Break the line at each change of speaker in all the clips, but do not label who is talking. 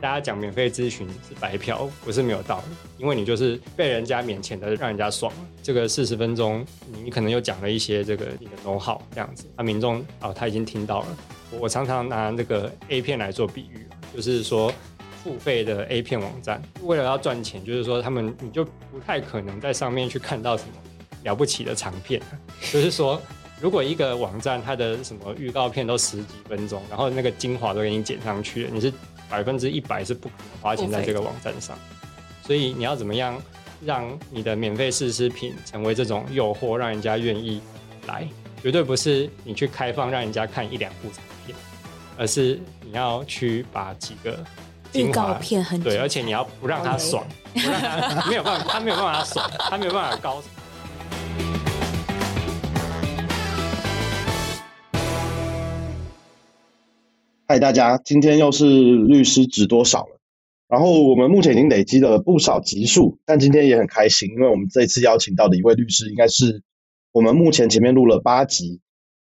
大家讲免费咨询是白嫖，不是没有道理，因为你就是被人家免钱的，让人家爽。这个四十分钟，你可能又讲了一些这个你的 know how 这样子，那民众哦他已经听到了。我常常拿那个 A 片来做比喻，就是说付费的 A 片网站，为了要赚钱，就是说他们你就不太可能在上面去看到什么了不起的长片，就是说。如果一个网站它的什么预告片都十几分钟，然后那个精华都给你剪上去了，你是百分之一百是不可能花钱在这个网站上。所以你要怎么样让你的免费试吃品成为这种诱惑，让人家愿意来？绝对不是你去开放让人家看一两部长片，而是你要去把几个
预告片很
对，而且你要不让他爽，不让他没有办法，他没有办法爽，他没有办法高。
嗨，大家，今天又是律师值多少了？然后我们目前已经累积了不少集数，但今天也很开心，因为我们这次邀请到的一位律师，应该是我们目前前面录了八集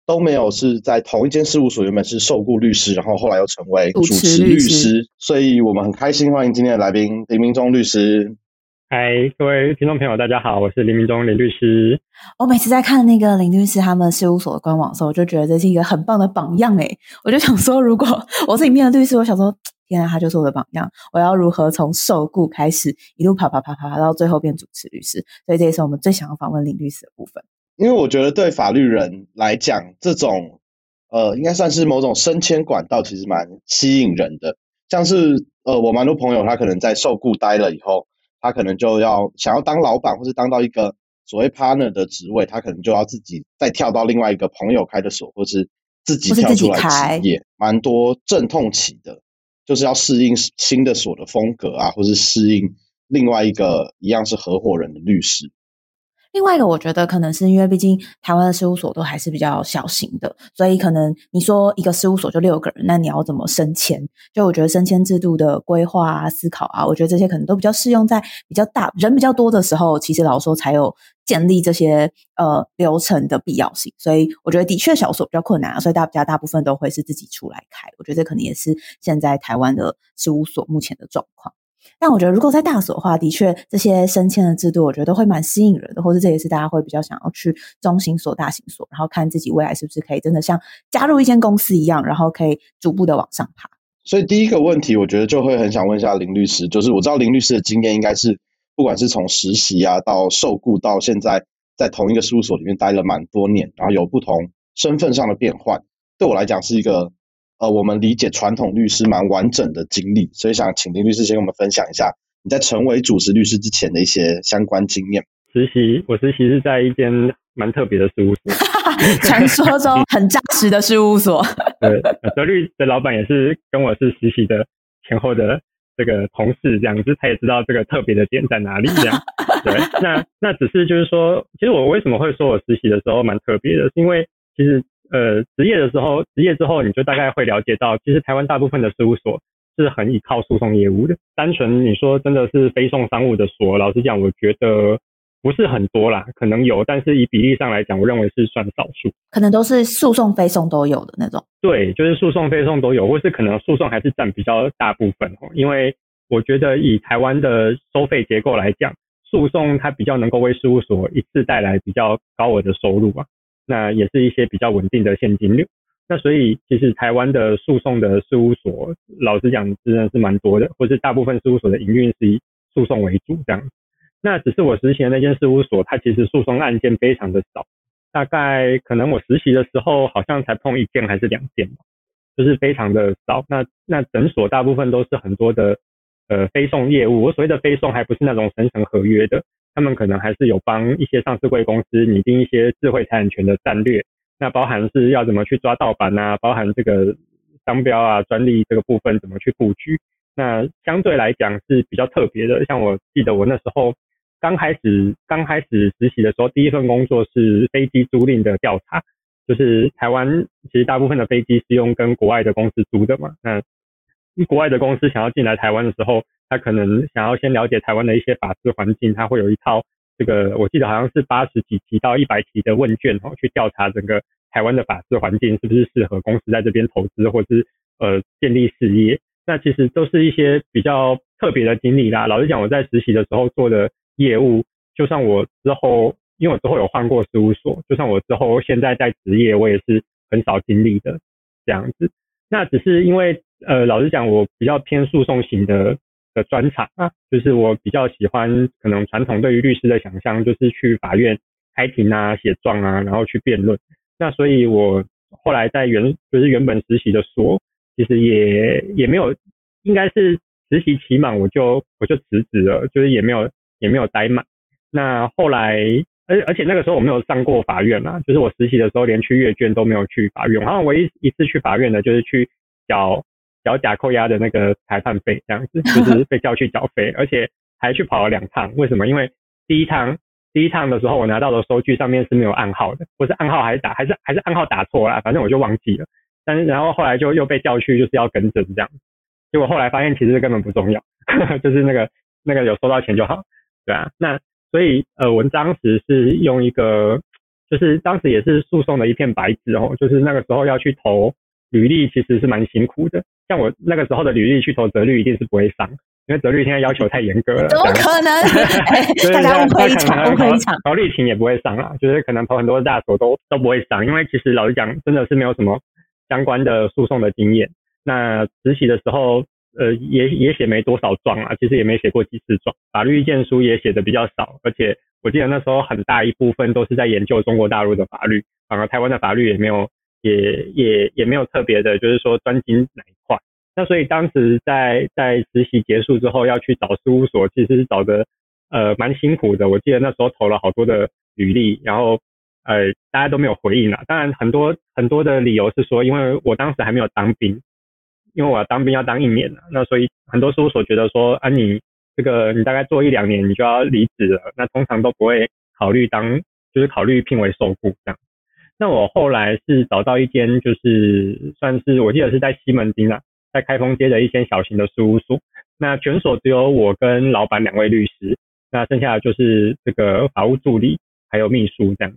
都没有是在同一间事务所，原本是受雇律师，然后后来又成为主持律师，所以我们很开心欢迎今天的来宾林明忠律师。
嗨，各位听众朋友，大家好，我是林明忠林律师。
我每次在看那个林律师他们事务所的官网的时候，我就觉得这是一个很棒的榜样诶。我就想说，如果我是里面的律师，我想说，天啊，他就是我的榜样。我要如何从受雇开始，一路爬爬爬爬爬到最后变主持律师？所以这也是我们最想要访问林律师的部分。
因为我觉得对法律人来讲，这种呃，应该算是某种升迁管道，其实蛮吸引人的。像是呃，我蛮多朋友他可能在受雇待了以后。他可能就要想要当老板，或是当到一个所谓 partner 的职位，他可能就要自己再跳到另外一个朋友开的所，或是自己跳出来企业，蛮多阵痛期的，就是要适应新的所的风格啊，或是适应另外一个一样是合伙人的律师。
另外一个，我觉得可能是因为毕竟台湾的事务所都还是比较小型的，所以可能你说一个事务所就六个人，那你要怎么升迁？就我觉得升迁制度的规划啊、思考啊，我觉得这些可能都比较适用在比较大人比较多的时候。其实老说才有建立这些呃流程的必要性，所以我觉得的确小所比较困难啊，所以大家大部分都会是自己出来开。我觉得这可能也是现在台湾的事务所目前的状况。但我觉得，如果在大所的话，的确这些升迁的制度，我觉得都会蛮吸引人的，或者这也是大家会比较想要去中型所、大型所，然后看自己未来是不是可以真的像加入一间公司一样，然后可以逐步的往上爬。
所以第一个问题，我觉得就会很想问一下林律师，就是我知道林律师的经验应该是，不管是从实习啊到受雇到现在在同一个事务所里面待了蛮多年，然后有不同身份上的变换，对我来讲是一个。呃，我们理解传统律师蛮完整的经历，所以想请林律师先跟我们分享一下你在成为主持律师之前的一些相关经验。
实习，我实习是在一间蛮特别的事务所，
传说中很扎实的事务所。
对，德律的老板也是跟我是实习的前后的这个同事，这样子他也知道这个特别的点在哪里。这样，对，那那只是就是说，其实我为什么会说我实习的时候蛮特别的，是因为其实。呃，职业的时候，职业之后，你就大概会了解到，其实台湾大部分的事务所是很依靠诉讼业务的。单纯你说真的是非讼商务的所，老实讲，我觉得不是很多啦，可能有，但是以比例上来讲，我认为是算少数。
可能都是诉讼非讼都有的那种。
对，就是诉讼非讼都有，或是可能诉讼还是占比较大部分哦。因为我觉得以台湾的收费结构来讲，诉讼它比较能够为事务所一次带来比较高额的收入啊。那也是一些比较稳定的现金流。那所以其实台湾的诉讼的事务所，老实讲真的是蛮多的，或是大部分事务所的营运是以诉讼为主这样。那只是我实习的那间事务所，它其实诉讼案件非常的少，大概可能我实习的时候好像才碰一件还是两件吧，就是非常的少。那那诊所大部分都是很多的呃非讼业务，我所谓的非讼还不是那种层层合约的。他们可能还是有帮一些上市贵公司拟定一些智慧财产权的战略，那包含是要怎么去抓盗版啊，包含这个商标啊、专利这个部分怎么去布局。那相对来讲是比较特别的。像我记得我那时候刚开始刚开始实习的时候，第一份工作是飞机租赁的调查，就是台湾其实大部分的飞机是用跟国外的公司租的嘛。那国外的公司想要进来台湾的时候，他可能想要先了解台湾的一些法治环境，他会有一套这个，我记得好像是八十几题到一百题的问卷哦，去调查整个台湾的法治环境是不是适合公司在这边投资或是呃建立事业。那其实都是一些比较特别的经历啦。老实讲，我在实习的时候做的业务，就算我之后，因为我之后有换过事务所，就算我之后现在在职业，我也是很少经历的这样子。那只是因为，呃，老实讲，我比较偏诉讼型的的专长啊，就是我比较喜欢可能传统对于律师的想象，就是去法院开庭啊、写状啊，然后去辩论。那所以，我后来在原就是原本实习的所，其实也也没有，应该是实习期满我就我就辞职了，就是也没有也没有待满。那后来。而而且那个时候我没有上过法院嘛，就是我实习的时候连去阅卷都没有去法院，好像唯一一次去法院的，就是去缴缴假扣押的那个裁判费这样子，就是被叫去缴费，而且还去跑了两趟。为什么？因为第一趟第一趟的时候我拿到的收据上面是没有暗号的，不是暗号还是打还是还是暗号打错了，反正我就忘记了。但是然后后来就又被叫去就是要更正这样，结果后来发现其实根本不重要，就是那个那个有收到钱就好，对啊，那。所以，呃，我当时是用一个，就是当时也是诉讼的一片白纸哦，就是那个时候要去投履历，其实是蛮辛苦的。像我那个时候的履历去投择律，一定是不会上，因为择律现在要求太严格了。
怎么可能？大家误会一场，误会一场。
投律庭也不会上啊，就是可能投很多大所都都不会上，因为其实老实讲，真的是没有什么相关的诉讼的经验。那实习的时候。呃，也也写没多少状啊，其实也没写过几次状，法律意见书也写的比较少，而且我记得那时候很大一部分都是在研究中国大陆的法律，反而台湾的法律也没有，也也也没有特别的，就是说专精哪一块。那所以当时在在实习结束之后要去找事务所，其实是找的呃蛮辛苦的。我记得那时候投了好多的履历，然后呃大家都没有回应啊。当然很多很多的理由是说，因为我当时还没有当兵。因为我要当兵要当一年了，那所以很多事务所觉得说，啊你这个你大概做一两年你就要离职了，那通常都不会考虑当，就是考虑聘为受雇这样。那我后来是找到一间就是算是我记得是在西门町啊，在开封街的一间小型的事务所，那全所只有我跟老板两位律师，那剩下的就是这个法务助理还有秘书这样。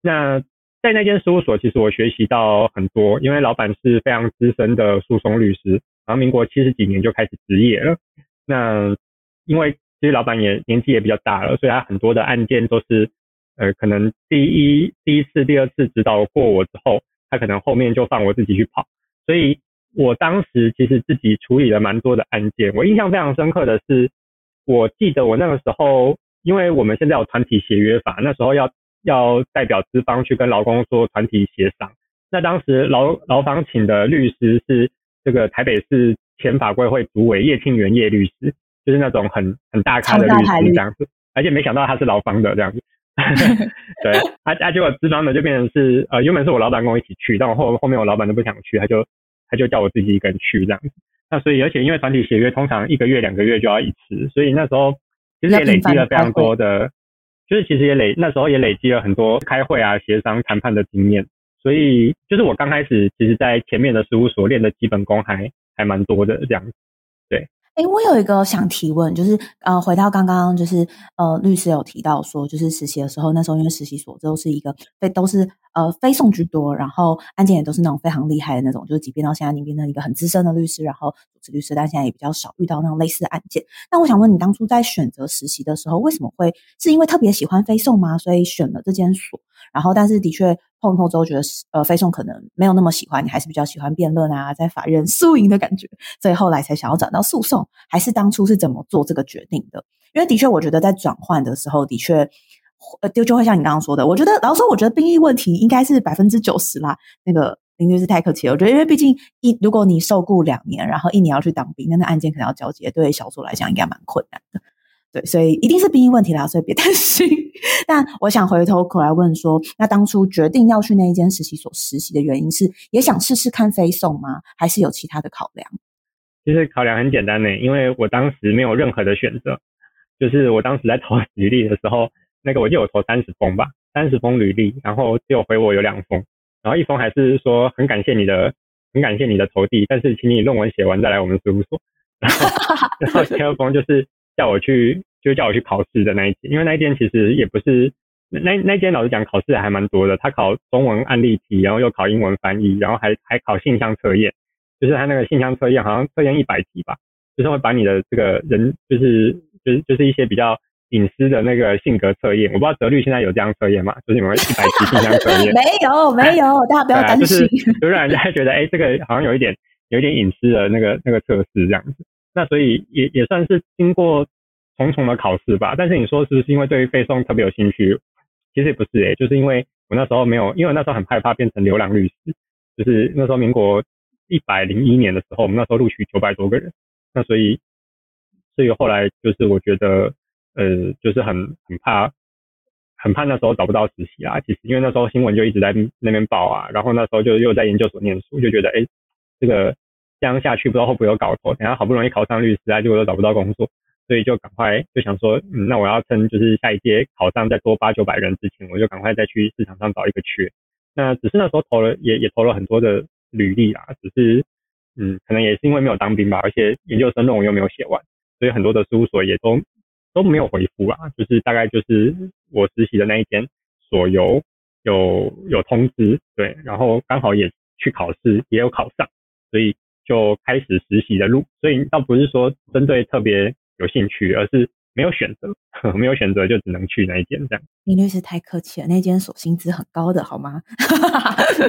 那在那间事务所，其实我学习到很多，因为老板是非常资深的诉讼律师，然后民国七十几年就开始执业了。那因为其实老板也年纪也比较大了，所以他很多的案件都是，呃，可能第一第一次、第二次指导过我之后，他可能后面就放我自己去跑。所以我当时其实自己处理了蛮多的案件。我印象非常深刻的是，我记得我那个时候，因为我们现在有团体协约法，那时候要。要代表资方去跟劳工做团体协商。那当时劳劳方请的律师是这个台北市前法规会主委叶庆元叶律师，就是那种很很大咖的律师这样子。而且没想到他是劳方的这样子。对，啊啊，结果资方的就变成是呃，原本是我老板跟我一起去，但我后后面我老板都不想去，他就他就叫我自己一个人去这样子。那所以而且因为团体协约通常一个月两个月就要一次，所以那时候其实也累积了非常多的。就是其实也累，那时候也累积了很多开会啊、协商、谈判的经验，所以就是我刚开始，其实在前面的事务所练的基本功还还蛮多的这样子，对。
哎，我有一个想提问，就是呃，回到刚刚，就是呃，律师有提到说，就是实习的时候，那时候因为实习所都是一个非都是呃非讼居多，然后案件也都是那种非常厉害的那种，就是即便到现在你变成一个很资深的律师，然后主持律师，但现在也比较少遇到那种类似的案件。那我想问你，当初在选择实习的时候，为什么会是因为特别喜欢非讼吗？所以选了这间所？然后，但是的确碰碰之后，觉得呃，飞送可能没有那么喜欢你，还是比较喜欢辩论啊，在法院 输赢的感觉，所以后来才想要转到诉讼。还是当初是怎么做这个决定的？因为的确，我觉得在转换的时候，的确呃，就就会像你刚刚说的，我觉得，然后说，我觉得兵役问题应该是百分之九十啦。那个林律师太客气了，我觉得，因为毕竟一如果你受雇两年，然后一年要去当兵，那那案件可能要交接，对小组来讲应该蛮困难的。对，所以一定是兵役问题啦，所以别担心。但我想回头过来问说，那当初决定要去那一间实习所实习的原因是，也想试试看飞送吗？还是有其他的考量？
其实考量很简单呢，因为我当时没有任何的选择，就是我当时在投 履历的时候，那个我就有投三十封吧，三十封履历，然后只有回我有两封，然后一封还是说很感谢你的，很感谢你的投递，但是请你论文写完再来我们事务所。然后第二封就是。叫我去，就叫我去考试的那一间，因为那一间其实也不是那那间老师讲考试还蛮多的，他考中文案例题，然后又考英文翻译，然后还还考性向测验，就是他那个信箱测验好像测验一百题吧，就是会把你的这个人就是就是就是一些比较隐私的那个性格测验，我不知道泽律现在有这样测验吗？就是你们一百题信箱测验？
没有没有，大家不要担心，
就让人家觉得哎，这个好像有一点有一点隐私的那个那个测试这样子。那所以也也算是经过重重的考试吧。但是你说是不是因为对于背诵特别有兴趣？其实也不是诶，就是因为我那时候没有，因为那时候很害怕变成流浪律师。就是那时候民国一百零一年的时候，我们那时候录取九百多个人。那所以，所以后来就是我觉得，呃，就是很很怕，很怕那时候找不到实习啊。其实因为那时候新闻就一直在那边报啊，然后那时候就又在研究所念书，就觉得哎，这个。这样下去不知道会不会有搞头，等下好不容易考上律师啊，结果都找不到工作，所以就赶快就想说，嗯，那我要趁就是下一届考上再多八九百人之前，我就赶快再去市场上找一个缺。那只是那时候投了也也投了很多的履历啊，只是嗯，可能也是因为没有当兵吧，而且研究生论文又没有写完，所以很多的事务所也都都没有回复啊。就是大概就是我实习的那一间所有有有通知，对，然后刚好也去考试也有考上，所以。就开始实习的路，所以倒不是说针对特别有兴趣，而是没有选择，没有选择就只能去那一间这样。
林律师太客气了，那间所薪资很高的，好吗？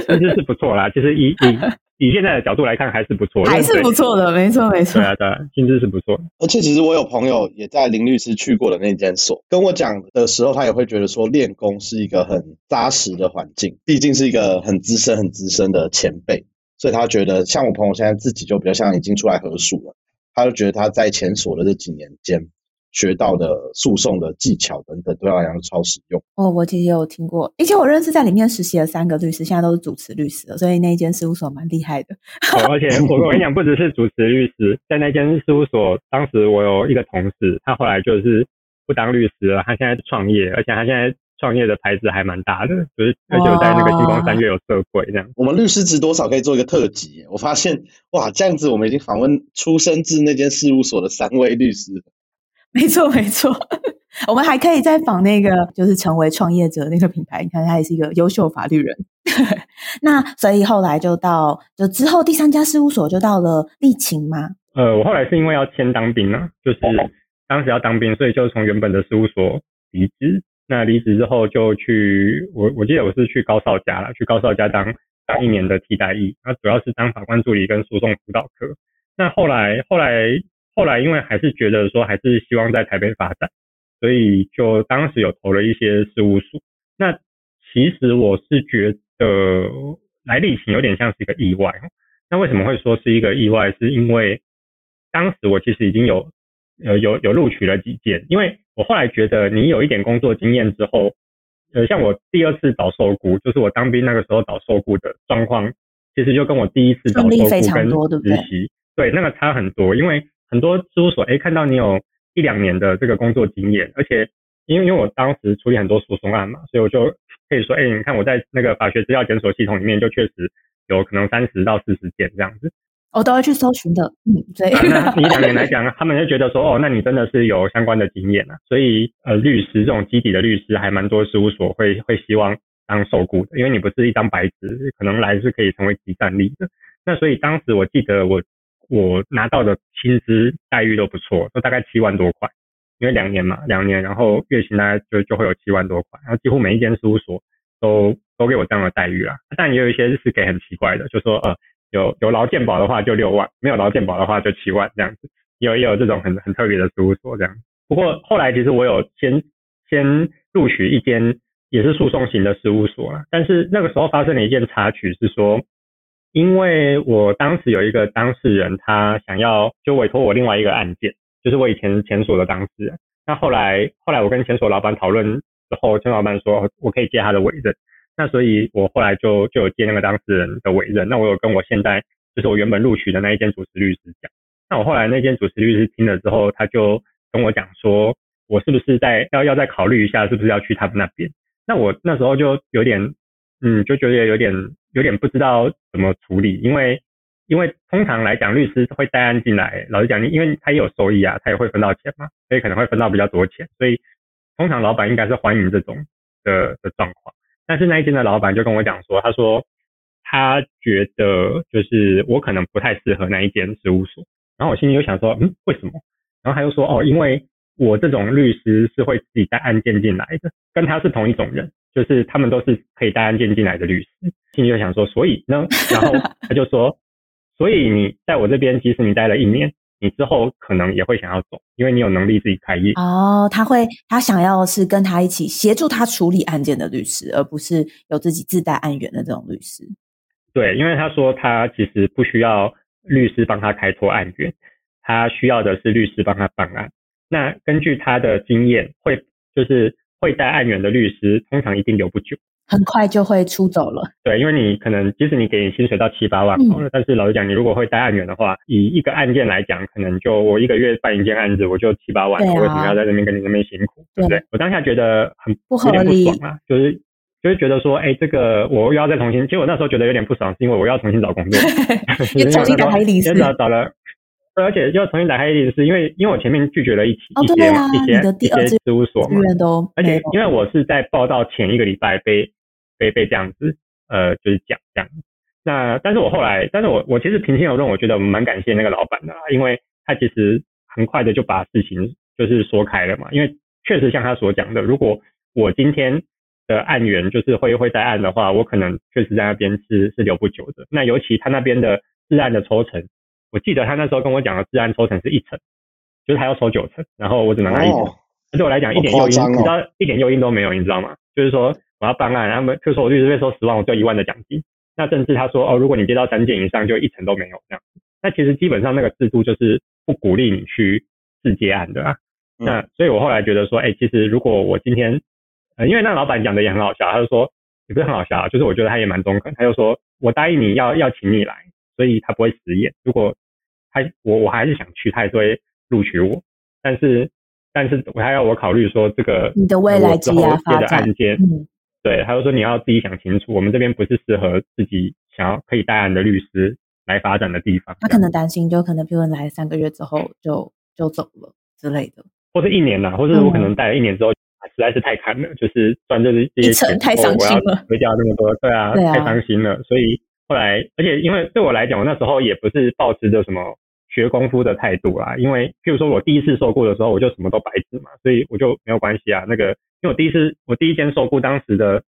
薪资是不错啦，其实以以 以现在的角度来看，还是不错，
还是不错的，没错没错。
对啊对啊，薪资是不错。
而且其实我有朋友也在林律师去过的那间所，跟我讲的时候，他也会觉得说练功是一个很扎实的环境，毕竟是一个很资深很资深的前辈。所以他觉得，像我朋友现在自己就比较像已经出来合署了，他就觉得他在前所的这几年间学到的诉讼的技巧等等，对他来讲超实用。
哦，我其实有听过，而且我认识在里面实习的三个律师，现在都是主持律师了，所以那一间事务所蛮厉害的。
而且我我跟你讲，不只是主持律师，在那间事务所，当时我有一个同事，他后来就是不当律师了，他现在创业，而且他现在。创业的牌子还蛮大的，就是而且在那个星光三月有设柜这样。
我们律师值多少可以做一个特辑？我发现哇，这样子我们已经访问出生自那间事务所的三位律师。
没错没错，我们还可以再访那个就是成为创业者那个品牌，你看他也是一个优秀法律人。那所以后来就到就之后第三家事务所就到了立勤吗？
呃，我后来是因为要签当兵啊，就是当时要当兵，所以就从原本的事务所离职。那离职之后就去我我记得我是去高少家了，去高少家当当一年的替代役，那主要是当法官助理跟诉讼辅导科。那后来后来后来因为还是觉得说还是希望在台北发展，所以就当时有投了一些事务所。那其实我是觉得来立行有点像是一个意外。那为什么会说是一个意外？是因为当时我其实已经有。呃，有有录取了几件，因为我后来觉得你有一点工作经验之后，呃，像我第二次找受雇，就是我当兵那个时候找受雇的状况，其实就跟我第一次找受雇跟实习，对那个差很多。因为很多事务所，哎，看到你有一两年的这个工作经验，而且因为因为我当时处理很多诉讼案嘛，所以我就可以说，哎，你看我在那个法学资料检索系统里面，就确实有可能三十到四十件这样子。
我都会去搜寻的，嗯，对。
那一两年来 讲，他们就觉得说，哦，那你真的是有相关的经验啊。所以，呃，律师这种基底的律师还蛮多，事务所会会希望当受雇的，因为你不是一张白纸，可能来是可以成为集战力的。那所以当时我记得我我拿到的薪资待遇都不错，都大概七万多块，因为两年嘛，两年，然后月薪大概就就会有七万多块，然后几乎每一间事务所都都给我这样的待遇啊。但也有一些是给很奇怪的，就说呃。有有劳健保的话就六万，没有劳健保的话就七万这样子，有也有这种很很特别的事务所这样。不过后来其实我有先先录取一间也是诉讼型的事务所了，但是那个时候发生了一件插曲是说，因为我当时有一个当事人他想要就委托我另外一个案件，就是我以前前所的当事人。那后来后来我跟前所老板讨论之后，前老板说我可以接他的委任。那所以，我后来就就有接那个当事人的委任。那我有跟我现在就是我原本录取的那一间主持律师讲。那我后来那间主持律师听了之后，他就跟我讲说，我是不是在要要再考虑一下，是不是要去他们那边？那我那时候就有点，嗯，就觉得有点有点不知道怎么处理，因为因为通常来讲，律师会带案进来，老实讲，因为他也有收益啊，他也会分到钱嘛，所以可能会分到比较多钱，所以通常老板应该是欢迎这种的的状况。但是那一间的老板就跟我讲说，他说他觉得就是我可能不太适合那一间事务所，然后我心里就想说，嗯，为什么？然后他又说，哦，因为我这种律师是会自己带案件进来的，跟他是同一种人，就是他们都是可以带案件进来的律师。心里就想说，所以呢，然后他就说，所以你在我这边，即使你待了一年，你之后可能也会想要走，因为你有能力自己开业。
哦，他会，他想要是跟他一起协助他处理案件的律师，而不是有自己自带案源的这种律师。
对，因为他说他其实不需要律师帮他开拓案源，他需要的是律师帮他办案。那根据他的经验，会就是会带案源的律师，通常一定留不久，
很快就会出走了。
对，因为你可能即使你给你薪水到七八万，但是老实讲，你如果会带案源的话，以一个案件来讲，可能就我一个月办一件案子，我就七八万，我为什么要在这边跟你那边辛苦，对不对？我当下觉得很
不合
理，不爽啊，就是就是觉得说，哎，这个我又要再重新，其实我那时候觉得有点不爽，是因为我要重新找工作，
又重新打开历史，
找找了。而且要重新打开一点，是因为因为我前面拒绝了一起一些一些一些事务所嘛，而且因为我是在报道前一个礼拜被被被这样子呃就是讲这样，那但是我后来，但是我我其实平心而论，我觉得蛮感谢那个老板的，因为他其实很快的就把事情就是说开了嘛，因为确实像他所讲的，如果我今天的案源就是会会在案的话，我可能确实在那边是是留不久的，那尤其他那边的自案的抽成。我记得他那时候跟我讲的治安抽成是一成，就是他要抽九成，然后我只能拿一成。对我来讲一点诱因，你知道一点诱因都没有，你知道吗？就是说我要办案，他们就说我律师费收十万，我就一万的奖金。那甚至他说哦，如果你接到三件以上，就一成都没有这样。那其实基本上那个制度就是不鼓励你去自接案的啊。那所以我后来觉得说，哎，其实如果我今天，呃，因为那老板讲的也很好笑，他就说也不是很好笑，就是我觉得他也蛮中肯，他就说我答应你要要请你来。所以他不会食言。如果他我我还是想去，他也会录取我。但是但是我还要我考虑说这个
你的未来职业发
展。嗯，对，他就说你要自己想清楚，我们这边不是适合自己想要可以带案的律师来发展的地方。
他可能担心，就可能譬如来三个月之后就就走了之类的，
或者一年呐，或者我可能带了一年之后实在是太惨了，就是赚这这些钱
太伤心了，
亏掉那么多，对啊，太伤心了，所以。后来，而且因为对我来讲，我那时候也不是抱持着什么学功夫的态度啦。因为，譬如说我第一次受雇的时候，我就什么都白纸嘛，所以我就没有关系啊。那个，因为我第一次我第一间受雇，当时的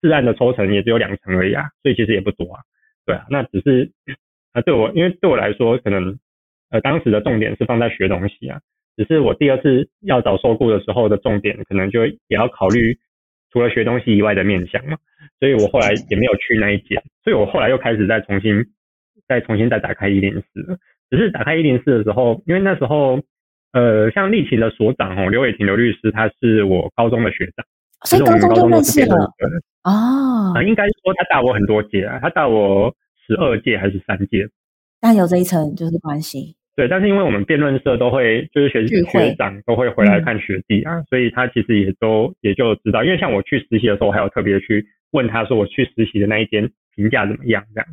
自案的抽成也只有两成而已啊，所以其实也不多啊。对啊，那只是啊，对我，因为对我来说，可能呃当时的重点是放在学东西啊。只是我第二次要找受雇的时候的重点，可能就也要考虑。除了学东西以外的面向嘛，所以我后来也没有去那一间，所以我后来又开始再重新再重新再打开一零四。只是打开一零四的时候，因为那时候呃，像立奇的所长哦，刘伟霆刘律师，他是我高中的学长，
所以高中就认识了哦。
啊，应该说他大我很多届啊，他大我十二届还是三届，
但有这一层就是关系。
对，但是因为我们辩论社都会，就是学学长都会回来看学弟啊，所以他其实也都也就知道。因为像我去实习的时候，还有特别去问他说，我去实习的那一间评价怎么样这样。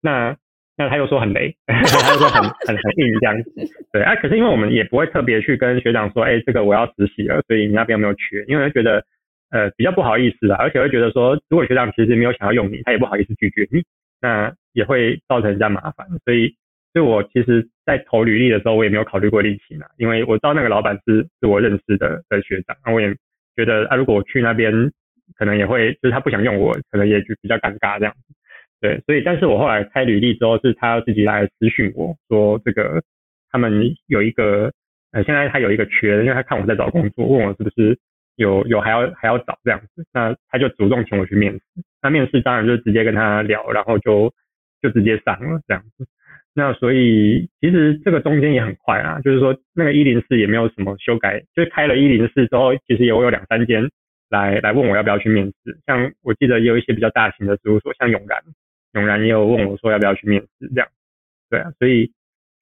那那他又说很雷，他又说很很很硬这样子。对啊，可是因为我们也不会特别去跟学长说，哎，这个我要实习了，所以你那边有没有缺？因为会觉得呃比较不好意思啊，而且会觉得说，如果学长其实没有想要用你，他也不好意思拒绝你，那也会造成人家麻烦，所以。所以我其实，在投履历的时候，我也没有考虑过立奇呢，因为我知道那个老板是是我认识的的学长，那我也觉得啊，如果我去那边，可能也会就是他不想用我，可能也就比较尴尬这样子。对，所以但是我后来开履历之后，是他自己来私讯我说，这个他们有一个呃，现在他有一个缺，因为他看我在找工作，问我是不是有有还要还要找这样子，那他就主动请我去面试。那面试当然就直接跟他聊，然后就就直接上了这样子。那所以其实这个中间也很快啊，就是说那个一零四也没有什么修改，就开了一零四之后，其实也有两三间来来问我要不要去面试。像我记得也有一些比较大型的事务所，像永然，永然也有问我说要不要去面试这样。对啊，所以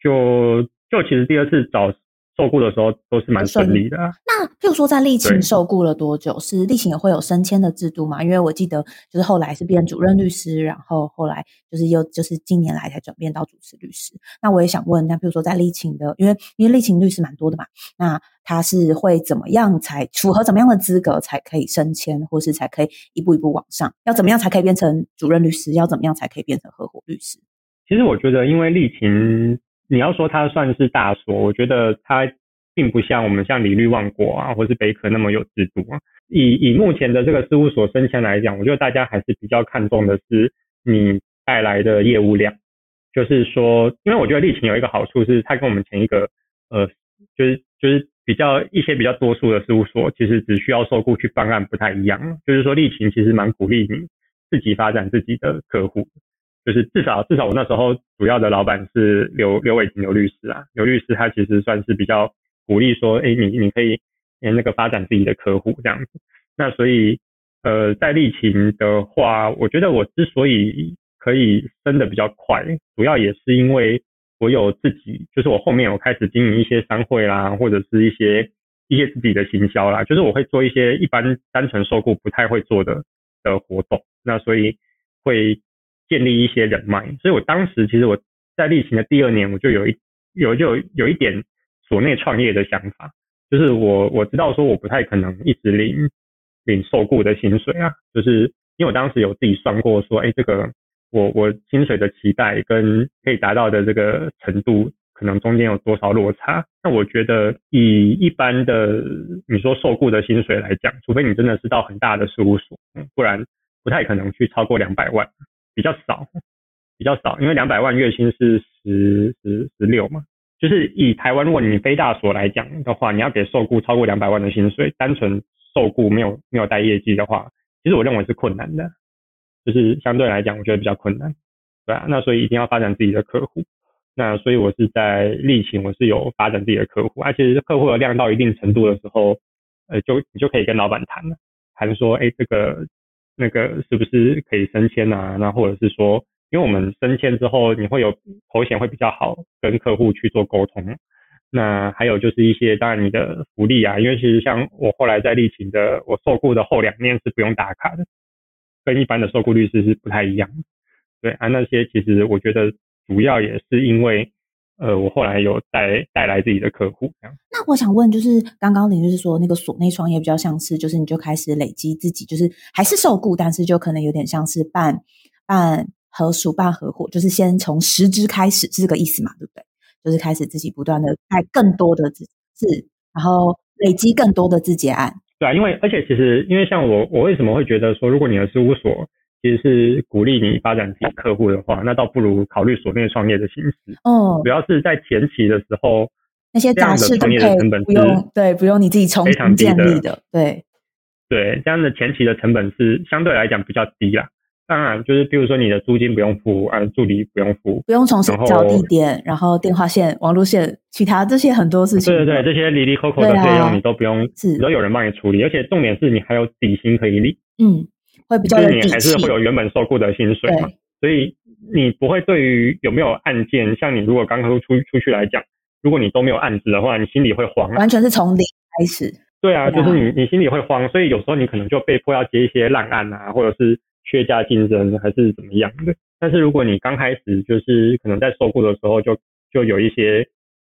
就就其实第二次找受雇的时候都是蛮顺利的。
那譬如说在立勤受雇了多久？是立勤也会有升迁的制度吗？因为我记得就是后来是变主任律师，然后后来就是又就是近年来才转变到主持律师。那我也想问，那譬如说在立勤的，因为因为立勤律师蛮多的嘛，那他是会怎么样才符合怎么样的资格才可以升迁，或是才可以一步一步往上？要怎么样才可以变成主任律师？要怎么样才可以变成合伙律师？
其实我觉得，因为立勤，你要说它算是大所，我觉得它并不像我们像理律万国啊，或是北科那么有制度啊。以以目前的这个事务所升迁来讲，我觉得大家还是比较看重的是你带来的业务量。就是说，因为我觉得立勤有一个好处是，它跟我们前一个呃，就是就是比较一些比较多数的事务所，其实只需要受雇去办案不太一样。就是说，立勤其实蛮鼓励你自己发展自己的客户。就是至少至少我那时候主要的老板是刘刘伟霆刘律师啊，刘律师他其实算是比较鼓励说，哎，你你可以诶那个发展自己的客户这样子。那所以呃在立勤的话，我觉得我之所以可以升的比较快，主要也是因为我有自己，就是我后面有开始经营一些商会啦，或者是一些一些自己的行销啦，就是我会做一些一般单纯受雇不太会做的的活动，那所以会。建立一些人脉，所以我当时其实我在立勤的第二年，我就有一有就有有一点所内创业的想法，就是我我知道说我不太可能一直领领受雇的薪水啊，就是因为我当时有自己算过说，哎，这个我我薪水的期待跟可以达到的这个程度，可能中间有多少落差？那我觉得以一般的你说受雇的薪水来讲，除非你真的是到很大的事务所，不然不太可能去超过两百万。比较少，比较少，因为两百万月薪是十十十六嘛，就是以台湾如果你非大所来讲的话，你要给受雇超过两百万的薪水，单纯受雇没有没有带业绩的话，其实我认为是困难的，就是相对来讲我觉得比较困难，对啊，那所以一定要发展自己的客户，那所以我是在立勤我是有发展自己的客户，而且客户的量到一定程度的时候，呃，就你就可以跟老板谈了，谈说，哎，这个。那个是不是可以升迁啊？那或者是说，因为我们升迁之后，你会有头衔会比较好，跟客户去做沟通。那还有就是一些，当然你的福利啊，因为其实像我后来在立勤的，我受雇的后两年是不用打卡的，跟一般的受雇律师是不太一样。对啊，那些其实我觉得主要也是因为。呃，我后来有带带来自己的客户，这样。
那我想问，就是刚刚你就是说那个所内创业比较像是，就是你就开始累积自己，就是还是受雇，但是就可能有点像是办办合属办合伙，就是先从实支开始，是这个意思嘛？对不对？就是开始自己不断的带更多的自自，然后累积更多的自结案。
对啊，因为而且其实因为像我，我为什么会觉得说，如果你的事务所。其实是鼓励你发展自己客户的话，那倒不如考虑所内创业的形式。
哦，
主要是在前期的时候，
那些杂事
创业的成本
不用对，不用你自己重新建立的。对
对，这样的前期的成本是相对来讲比较低啦。当然，就是比如说你的租金不用付，啊，助理不用付，
不用重新找地点，然后电话线、网络线，其他这些很多事情。
对对对，这些离离扣扣的费用你都不用，你都有人帮你处理，而且重点是你还有底薪可以领。
嗯。会比较有
你还是会有原本受雇的薪水嘛，所以你不会对于有没有案件，像你如果刚刚出出去来讲，如果你都没有案子的话，你心里会慌，
完全是从零开始。
对啊，就是你你心里会慌，所以有时候你可能就被迫要接一些烂案啊，或者是缺价竞争还是怎么样的。但是如果你刚开始就是可能在受雇的时候就就有一些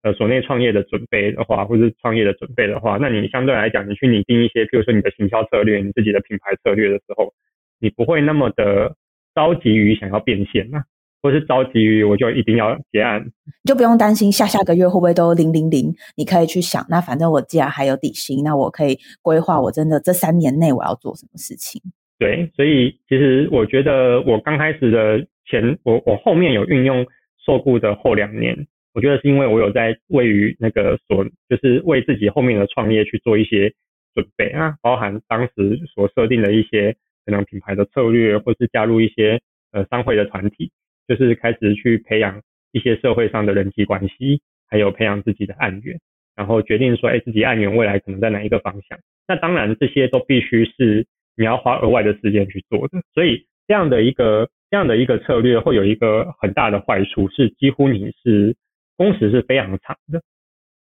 呃所内创业的准备的话，或是创业的准备的话，那你相对来讲，你去拟定一些，比如说你的行销策略，你自己的品牌策略的时候。你不会那么的着急于想要变现呐，或是着急于我就一定要结案，
你就不用担心下下个月会不会都零零零。你可以去想，那反正我既然还有底薪，那我可以规划我真的这三年内我要做什么事情。
对，所以其实我觉得我刚开始的前，我我后面有运用受雇的后两年，我觉得是因为我有在位于那个所，就是为自己后面的创业去做一些准备啊，包含当时所设定的一些。可能品牌的策略，或是加入一些呃商会的团体，就是开始去培养一些社会上的人际关系，还有培养自己的案源，然后决定说，哎，自己案源未来可能在哪一个方向。那当然，这些都必须是你要花额外的时间去做的。所以这样的一个这样的一个策略，会有一个很大的坏处，是几乎你是工时是非常长的，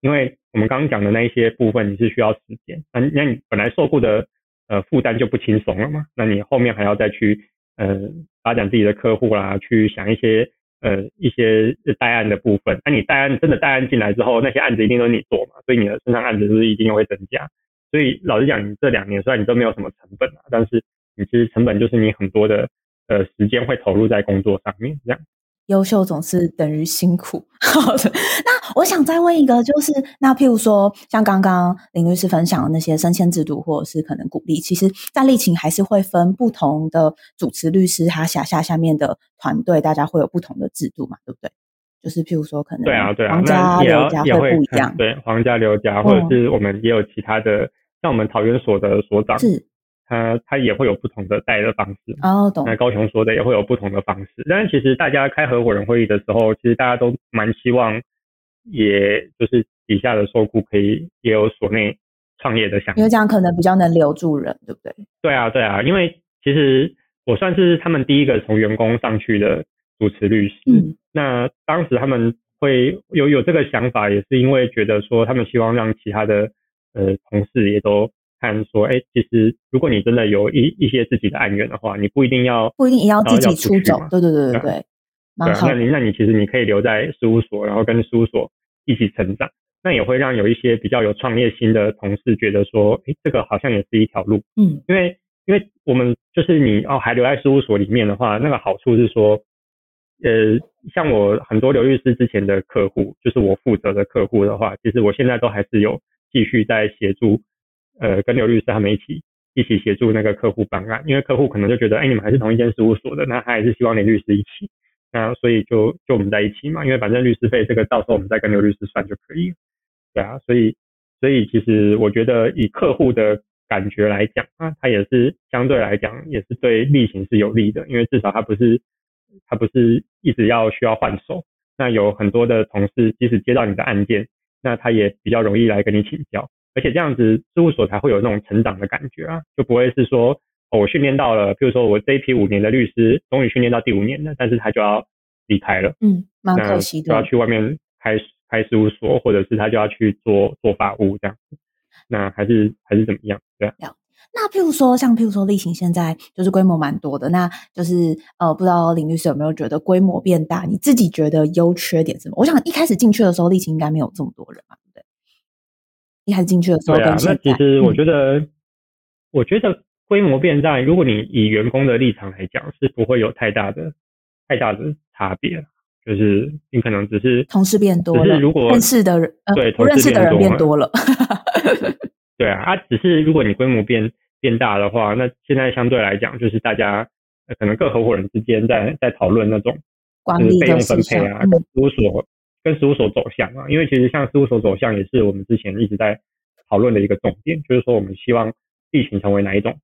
因为我们刚刚讲的那一些部分，你是需要时间。那那你本来受雇的呃负担就不轻松了嘛？那你后面还要再去呃发展自己的客户啦，去想一些呃一些带案的部分。那你带案真的带案进来之后，那些案子一定都是你做嘛？所以你的身上案子是不是一定会增加？所以老实讲，你这两年虽然你都没有什么成本啊，但是你其实成本就是你很多的呃时间会投入在工作上面这样。
优秀总是等于辛苦。好的，那我想再问一个，就是那譬如说，像刚刚林律师分享的那些升迁制度，或者是可能鼓励，其实，在立勤还是会分不同的主持律师，他辖下下面的团队，大家会有不同的制度嘛，对不对？就是譬如说，可能
对啊，对啊，
皇家、刘家
会
不一样，
对，皇家、刘家，或者是我们也有其他的，像我们桃园所的所长
是。
他他也会有不同的待的方式
哦，懂。
那高雄说的也会有不同的方式，但是其实大家开合伙人会议的时候，其实大家都蛮希望，也就是底下的受雇可以也有所内创业的想法，
因为这样可能比较能留住人，对不对？
对啊，对啊，因为其实我算是他们第一个从员工上去的主持律师，嗯，那当时他们会有有这个想法，也是因为觉得说他们希望让其他的呃同事也都。看说，哎，其实如果你真的有一一些自己的案源的话，你不一定要
不一定也要自己出走，对对对对对，蛮好。
那你那你其实你可以留在事务所，然后跟事务所一起成长，那也会让有一些比较有创业心的同事觉得说，哎，这个好像也是一条路。嗯，因为因为我们就是你哦，还留在事务所里面的话，那个好处是说，呃，像我很多刘律师之前的客户，就是我负责的客户的话，其实我现在都还是有继续在协助。呃，跟刘律师他们一起一起协助那个客户办案，因为客户可能就觉得，哎，你们还是同一间事务所的，那他还是希望连律师一起，那所以就就我们在一起嘛，因为反正律师费这个到时候我们再跟刘律师算就可以，对啊，所以所以其实我觉得以客户的感觉来讲啊，他也是相对来讲也是对例行是有利的，因为至少他不是他不是一直要需要换手，那有很多的同事即使接到你的案件，那他也比较容易来跟你请教。而且这样子，事务所才会有那种成长的感觉啊，就不会是说，我训练到了，比如说我这一批五年的律师，终于训练到第五年了，但是他就要离开了，
嗯，蛮可惜的，
就要去外面开开事务所，或者是他就要去做做法务这样，那还是还是怎么样？对啊。
那譬如说，像譬如说，例行现在就是规模蛮多的，那就是呃，不知道林律师有没有觉得规模变大？你自己觉得优缺点什么？我想一开始进去的时候，例行应该没有这么多人嘛。一开始进去的时候，
对啊，那其实我觉得，我觉得规模变大，如果你以员工的立场来讲，是不会有太大的、太大的差别。就是你可能只是
同事变多
了，如果
认识的人，
对，
不认识的人变多了。
对啊，啊，只是如果你规模变变大的话，那现在相对来讲，就是大家可能各合伙人之间在在讨论那种
管理
费用分配啊，事务所。跟事务所走向啊，因为其实像事务所走向也是我们之前一直在讨论的一个重点，就是说我们希望疫情成为哪一种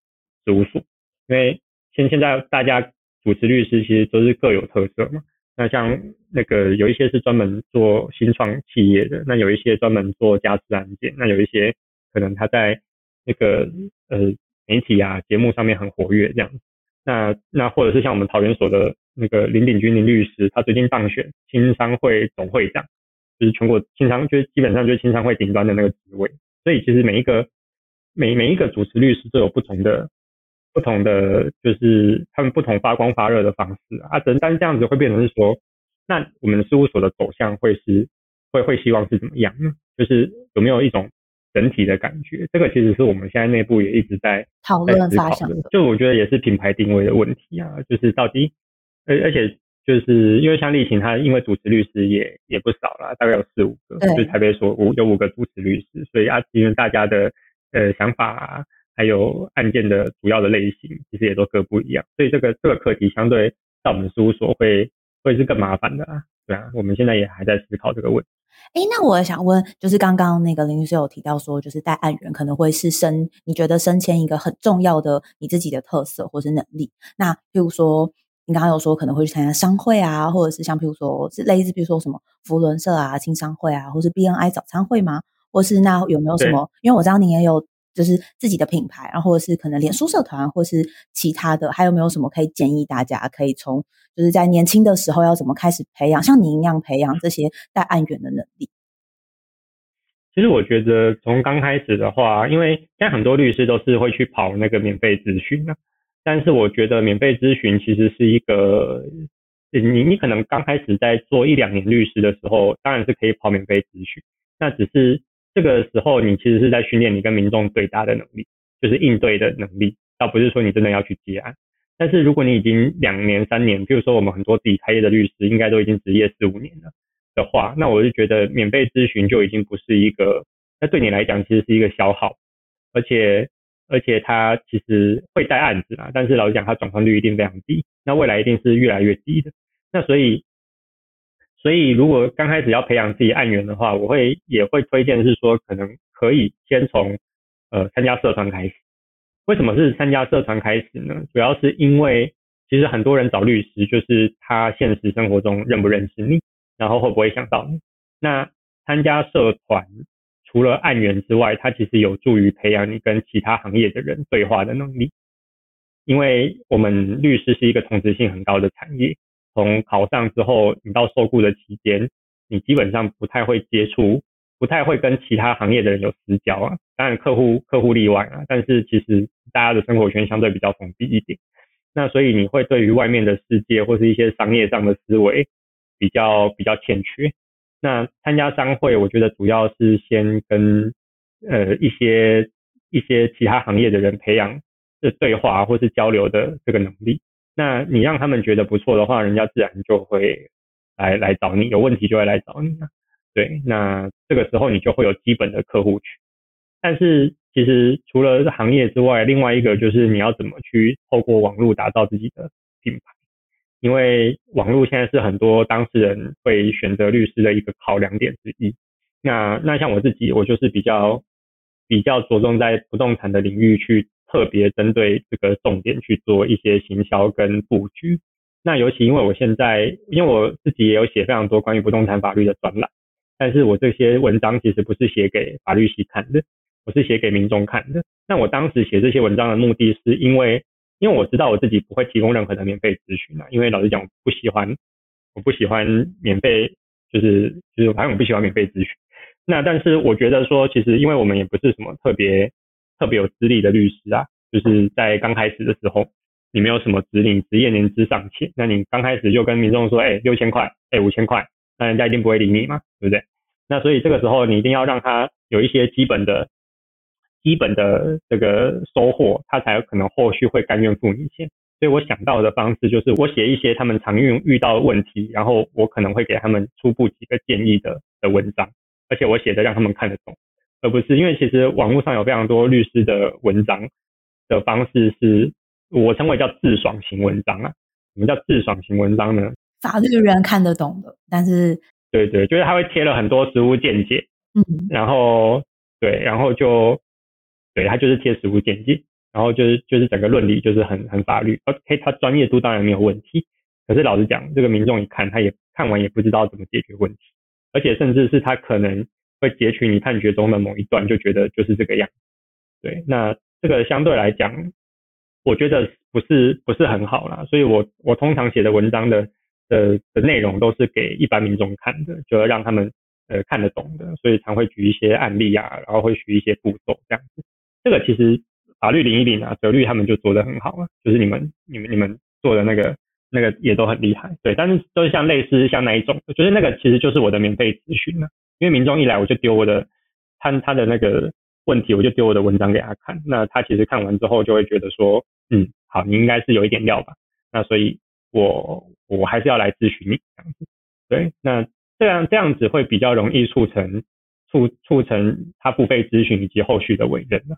事务所？因为现现在大家主持律师其实都是各有特色嘛。那像那个有一些是专门做新创企业的，那有一些专门做家事案件，那有一些可能他在那个呃媒体啊节目上面很活跃这样。那那或者是像我们桃园所的。那个林鼎军林律师，他最近当选青商会总会长，就是全国青商，就是基本上就是青商会顶端的那个职位。所以其实每一个每每一个主持律师都有不同的不同的，就是他们不同发光发热的方式啊。等但这样子会变成是说，那我们事务所的走向会是会会希望是怎么样呢？就是有没有一种整体的感觉？这个其实是我们现在内部也一直在
讨论发想的。
就我觉得也是品牌定位的问题啊，就是到底。而而且就是因为像立行，他因为主持律师也也不少了，大概有四五个，就台北所五有五个主持律师，所以啊，因为大家的呃想法还有案件的主要的类型，其实也都各不一样，所以这个这个课题相对在我们事务所会会是更麻烦的啊，对啊，我们现在也还在思考这个问题。
哎，那我想问，就是刚刚那个林律师有提到说，就是带案源可能会是升，你觉得升迁一个很重要的你自己的特色或是能力，那譬如说。你刚刚有说可能会去参加商会啊，或者是像譬如说是类似，比如说什么福伦社啊、青商会啊，或是 BNI 早餐会吗？或是那有没有什么？因为我知道你也有就是自己的品牌，然后或者是可能脸书社团，或是其他的，还有没有什么可以建议大家可以从就是在年轻的时候要怎么开始培养，像你一样培养这些带案源的能力？
其实我觉得从刚开始的话，因为现在很多律师都是会去跑那个免费咨询啊，但是我觉得免费咨询其实是一个，你你可能刚开始在做一两年律师的时候，当然是可以跑免费咨询，那只是这个时候你其实是在训练你跟民众对答的能力，就是应对的能力，倒不是说你真的要去接案。但是如果你已经两年三年，比如说我们很多自己开业的律师，应该都已经职业四五年了。的话，那我就觉得免费咨询就已经不是一个，那对你来讲其实是一个消耗，而且而且它其实会带案子啊，但是老实讲，它转换率一定非常低，那未来一定是越来越低的。那所以所以如果刚开始要培养自己案源的话，我会也会推荐是说，可能可以先从呃参加社团开始。为什么是参加社团开始呢？主要是因为其实很多人找律师，就是他现实生活中认不认识你。然后会不会想到你？那参加社团除了案源之外，它其实有助于培养你跟其他行业的人对话的能力。因为我们律师是一个同质性很高的产业，从考上之后，你到受雇的期间，你基本上不太会接触，不太会跟其他行业的人有私交啊。当然客户客户例外啊，但是其实大家的生活圈相对比较封闭一点。那所以你会对于外面的世界或是一些商业上的思维。比较比较欠缺。那参加商会，我觉得主要是先跟呃一些一些其他行业的人培养这对话或是交流的这个能力。那你让他们觉得不错的话，人家自然就会来来找你，有问题就会来找你啊。对，那这个时候你就会有基本的客户群。但是其实除了行业之外，另外一个就是你要怎么去透过网络打造自己的品牌。因为网络现在是很多当事人会选择律师的一个考量点之一。那那像我自己，我就是比较比较着重在不动产的领域去特别针对这个重点去做一些行销跟布局。那尤其因为我现在，因为我自己也有写非常多关于不动产法律的专栏，但是我这些文章其实不是写给法律系看的，我是写给民众看的。那我当时写这些文章的目的是因为。因为我知道我自己不会提供任何的免费咨询啊，因为老实讲，我不喜欢，我不喜欢免费，就是就是反正我不喜欢免费咨询。那但是我觉得说，其实因为我们也不是什么特别特别有资历的律师啊，就是在刚开始的时候，你没有什么资历，职业年资尚浅，那你刚开始就跟民众说，哎，六千块，哎，五千块，那人家一定不会理你嘛，对不对？那所以这个时候你一定要让他有一些基本的。基本的这个收获，他才有可能后续会甘愿付你钱。所以我想到的方式就是，我写一些他们常用遇到的问题，然后我可能会给他们初步几个建议的的文章，而且我写的让他们看得懂，而不是因为其实网络上有非常多律师的文章的方式是，我称为叫自爽型文章啊。什么叫自爽型文章呢？
法律人看得懂的，但是
对对，就是他会贴了很多实务见解，嗯，然后对，然后就。对他就是贴实物见解，然后就是就是整个论理就是很很法律，OK，他专业度当然没有问题，可是老实讲，这个民众一看，他也看完也不知道怎么解决问题，而且甚至是他可能会截取你判决中的某一段，就觉得就是这个样。对，那这个相对来讲，我觉得不是不是很好啦，所以我我通常写的文章的的的内容都是给一般民众看的，就要让他们呃看得懂的，所以常会举一些案例啊，然后会举一些步骤这样子。这个其实法律零一零啊，哲律他们就做的很好啊，就是你们、你们、你们做的那个、那个也都很厉害，对。但是都是像类似像那一种，就是那个其实就是我的免费咨询了，因为民众一来我就丢我的他他的那个问题，我就丢我的文章给他看，那他其实看完之后就会觉得说，嗯，好，你应该是有一点料吧，那所以我我还是要来咨询你这样子，对，那这样这样子会比较容易促成促促成他付费咨询以及后续的委任了。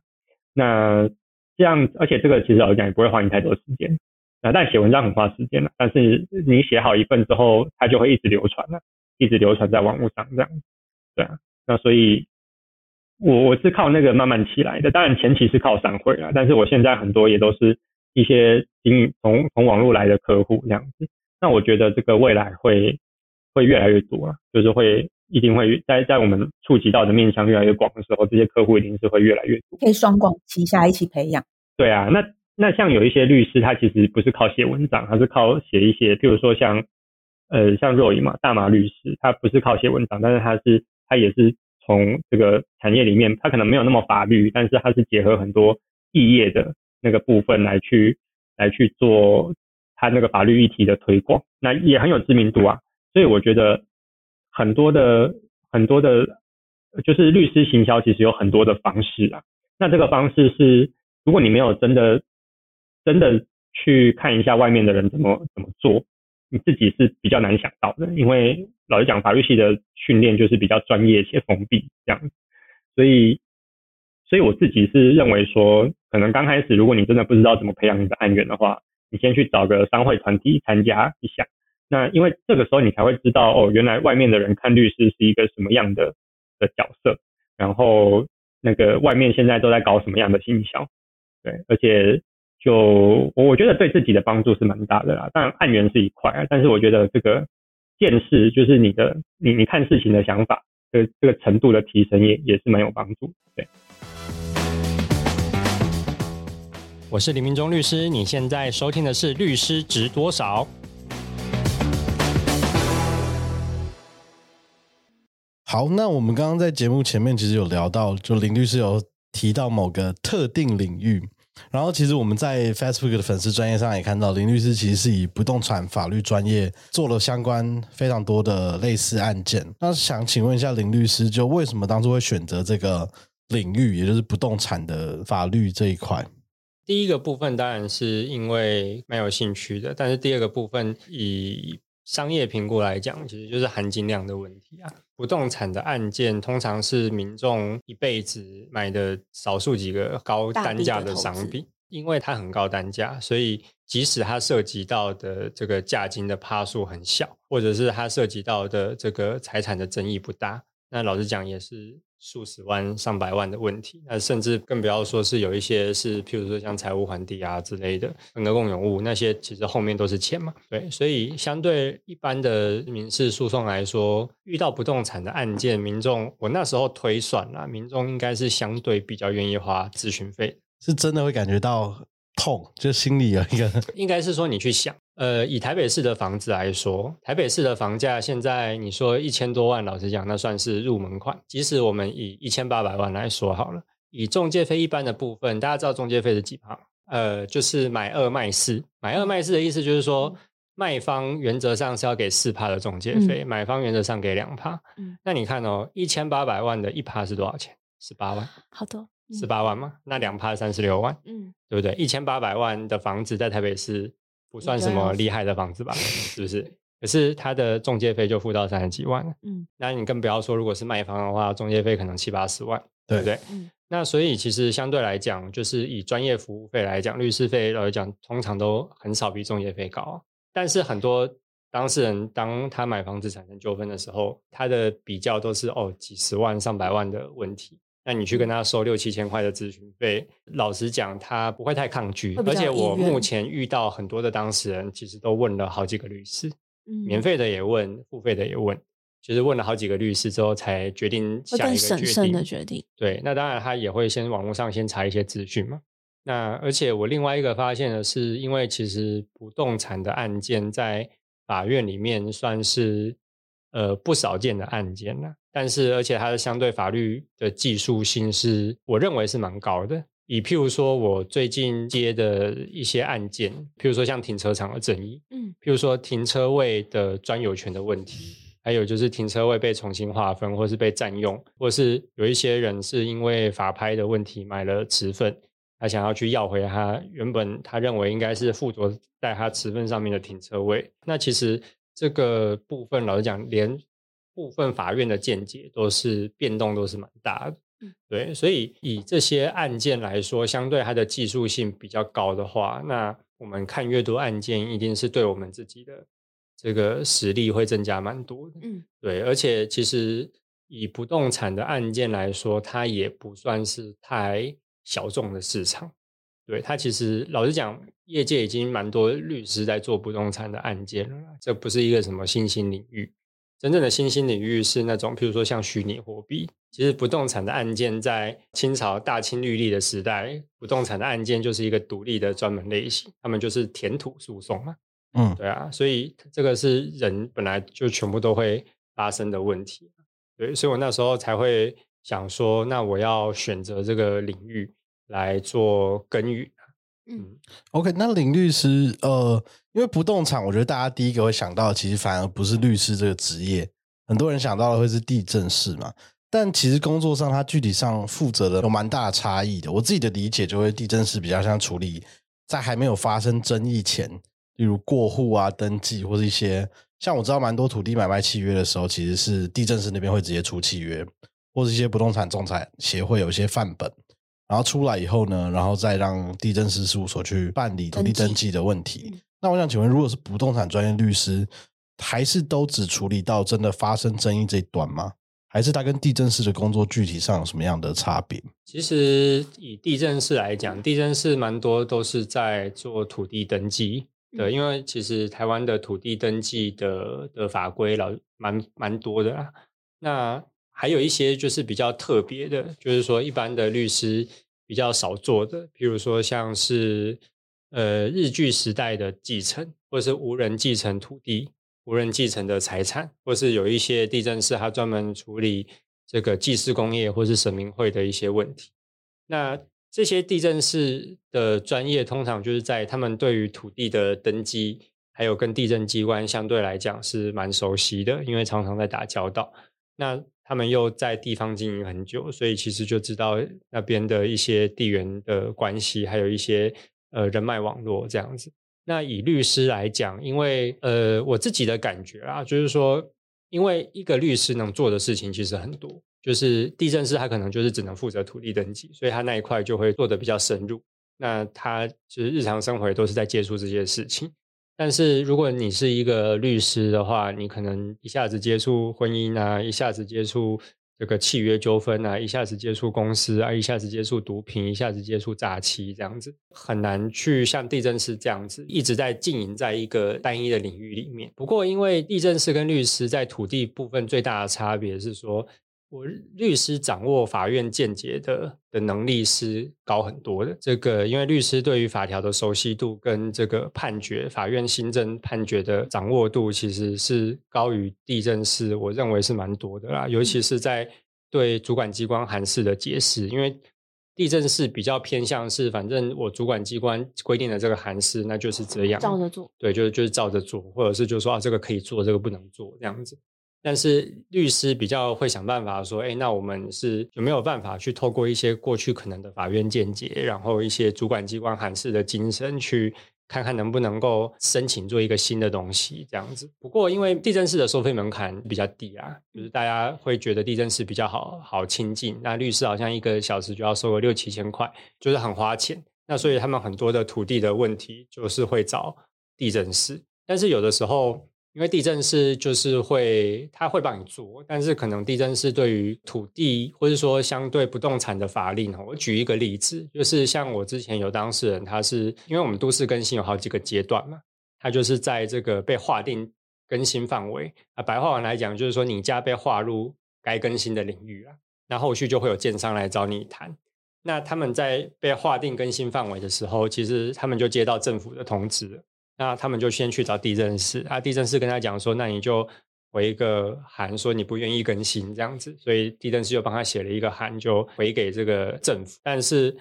那这样，而且这个其实老实讲也不会花你太多时间，啊，但写文章很花时间了。但是你写好一份之后，它就会一直流传了，一直流传在网络上这样。对啊，那所以，我我是靠那个慢慢起来的。当然前期是靠散会啊，但是我现在很多也都是一些经营从从网络来的客户这样子。那我觉得这个未来会会越来越多啊，就是会。一定会在在我们触及到的面向越来越广的时候，这些客户一定是会越来越多，
可以双管齐下一起培养。
对啊，那那像有一些律师，他其实不是靠写文章，他是靠写一些，譬如说像呃像若隐嘛，大马律师，他不是靠写文章，但是他是他也是从这个产业里面，他可能没有那么法律，但是他是结合很多异业的那个部分来去来去做他那个法律议题的推广，那也很有知名度啊。所以我觉得很多的很多的，就是律师行销其实有很多的方式啊。那这个方式是，如果你没有真的真的去看一下外面的人怎么怎么做。你自己是比较难想到的，因为老实讲，法律系的训练就是比较专业且封闭这样，所以，所以我自己是认为说，可能刚开始如果你真的不知道怎么培养你的案源的话，你先去找个商会团体参加一下。那因为这个时候你才会知道，哦，原来外面的人看律师是一个什么样的的角色，然后那个外面现在都在搞什么样的营销，对，而且。就我我觉得对自己的帮助是蛮大的啦，当然案源是一块啊，但是我觉得这个见识就是你的你你看事情的想法的这个程度的提升也也是蛮有帮助。对，
我是李明忠律师，你现在收听的是《律师值多少》。
好，那我们刚刚在节目前面其实有聊到，就林律师有提到某个特定领域。然后，其实我们在 Facebook 的粉丝专业上也看到，林律师其实是以不动产法律专业做了相关非常多的类似案件。那想请问一下林律师，就为什么当初会选择这个领域，也就是不动产的法律这一块？
第一个部分当然是因为蛮有兴趣的，但是第二个部分以商业评估来讲，其实就是含金量的问题啊。不动产的案件通常是民众一辈子买的少数几个高单价的商品，因为它很高单价，所以即使它涉及到的这个价金的趴数很小，或者是它涉及到的这个财产的争议不大，那老实讲也是。数十万、上百万的问题，那甚至更不要说是有一些是，譬如说像财务还地啊之类的，分割共有物那些，其实后面都是钱嘛。对，所以相对一般的民事诉讼来说，遇到不动产的案件，民众我那时候推算了，民众应该是相对比较愿意花咨询费，
是真的会感觉到。痛，就心里有一个，
应该是说你去想，呃，以台北市的房子来说，台北市的房价现在你说一千多万，老实讲，那算是入门款。即使我们以一千八百万来说好了，以中介费一般的部分，大家知道中介费是几趴？呃，就是买二卖四，买二卖四的意思就是说，卖方原则上是要给四趴的中介费，买方原则上给两趴。嗯，那你看哦，一千八百万的一趴是多少钱？十八万，
好多。
十八万嘛，那两趴三十六万，嗯，对不对？一千八百万的房子在台北市不算什么厉害的房子吧？是不是？可是他的中介费就付到三十几万了，嗯，那你更不要说，如果是卖方的话，中介费可能七八十万，对不对？嗯那所以其实相对来讲，就是以专业服务费来讲，律师费来讲，通常都很少比中介费高。但是很多当事人当他买房子产生纠纷的时候，他的比较都是哦几十万、上百万的问题。那你去跟他收六七千块的咨询费，老实讲，他不会太抗拒。而且我目前遇到很多的当事人，其实都问了好几个律师，免费的也问，付费的也问，其实问了好几个律师之后，才决定下一个决
定。的决定。
对，那当然他也会先网络上先查一些资讯嘛。那而且我另外一个发现的是，因为其实不动产的案件在法院里面算是呃不少见的案件了。但是，而且它的相对法律的技术性是，我认为是蛮高的。以譬如说，我最近接的一些案件，譬如说像停车场的争议，嗯，譬如说停车位的专有权的问题，还有就是停车位被重新划分，或是被占用，或是有一些人是因为法拍的问题买了持份，他想要去要回他原本他认为应该是附着在他持份上面的停车位。那其实这个部分，老实讲，连部分法院的见解都是变动都是蛮大的，对，所以以这些案件来说，相对它的技术性比较高的话，那我们看越多案件，一定是对我们自己的这个实力会增加蛮多的，嗯，对，而且其实以不动产的案件来说，它也不算是太小众的市场，对，他其实老实讲，业界已经蛮多律师在做不动产的案件了，这不是一个什么新兴领域。真正的新兴领域是那种，譬如说像虚拟货币。其实不动产的案件在清朝大清律例的时代，不动产的案件就是一个独立的专门类型，他们就是填土诉讼嘛。嗯，对啊，所以这个是人本来就全部都会发生的问题。对，所以我那时候才会想说，那我要选择这个领域来做耕耘。
嗯，OK，那林律师，呃，因为不动产，我觉得大家第一个会想到，其实反而不是律师这个职业，很多人想到的会是地震师嘛。但其实工作上，他具体上负责的有蛮大的差异的。我自己的理解，就会地震师比较像处理在还没有发生争议前，例如过户啊、登记或是一些，像我知道蛮多土地买卖契约的时候，其实是地震师那边会直接出契约，或是一些不动产仲裁协会有一些范本。然后出来以后呢，然后再让地震师事务所去办理土地登记的问题。那我想请问，如果是不动产专业律师，还是都只处理到真的发生争议这一段吗？还是他跟地震师的工作具体上有什么样的差别？
其实以地震师来讲，地震师蛮多都是在做土地登记的，因为其实台湾的土地登记的的法规老蛮蛮多的啊。那还有一些就是比较特别的，就是说一般的律师比较少做的，比如说像是呃日据时代的继承，或是无人继承土地、无人继承的财产，或是有一些地震师他专门处理这个祭祀工业或是神明会的一些问题。那这些地震师的专业，通常就是在他们对于土地的登记，还有跟地震机关相对来讲是蛮熟悉的，因为常常在打交道。那他们又在地方经营很久，所以其实就知道那边的一些地缘的关系，还有一些呃人脉网络这样子。那以律师来讲，因为呃我自己的感觉啊，就是说，因为一个律师能做的事情其实很多，就是地震师他可能就是只能负责土地登记，所以他那一块就会做的比较深入。那他就是日常生活也都是在接触这些事情。但是如果你是一个律师的话，你可能一下子接触婚姻啊，一下子接触这个契约纠纷啊，一下子接触公司啊，一下子接触毒品，一下子接触诈欺，这样子很难去像地震师这样子一直在经营在一个单一的领域里面。不过，因为地震师跟律师在土地部分最大的差别是说。我律师掌握法院见解的的能力是高很多的。这个，因为律师对于法条的熟悉度跟这个判决、法院新政判决的掌握度，其实是高于地震师。我认为是蛮多的啦，尤其是在对主管机关函释的解释，因为地震师比较偏向是，反正我主管机关规定的这个函释，那就是这样，
照着做。
对，就是就是照着做，或者是就说啊，这个可以做，这个不能做，这样子。但是律师比较会想办法说，哎，那我们是有没有办法去透过一些过去可能的法院见解，然后一些主管机关函释的精神，去看看能不能够申请做一个新的东西这样子。不过因为地震室的收费门槛比较低啊，就是大家会觉得地震室比较好好亲近，那律师好像一个小时就要收个六七千块，就是很花钱。那所以他们很多的土地的问题就是会找地震室，但是有的时候。因为地震是就是会，他会帮你做，但是可能地震是对于土地或者说相对不动产的法令我举一个例子，就是像我之前有当事人，他是因为我们都市更新有好几个阶段嘛，他就是在这个被划定更新范围啊，白话文来讲就是说你家被划入该更新的领域啊，那后续就会有建商来找你谈。那他们在被划定更新范围的时候，其实他们就接到政府的通知。那他们就先去找地震室，啊，地震室跟他讲说，那你就回一个函，说你不愿意更新这样子，所以地震室就帮他写了一个函，就回给这个政府。但是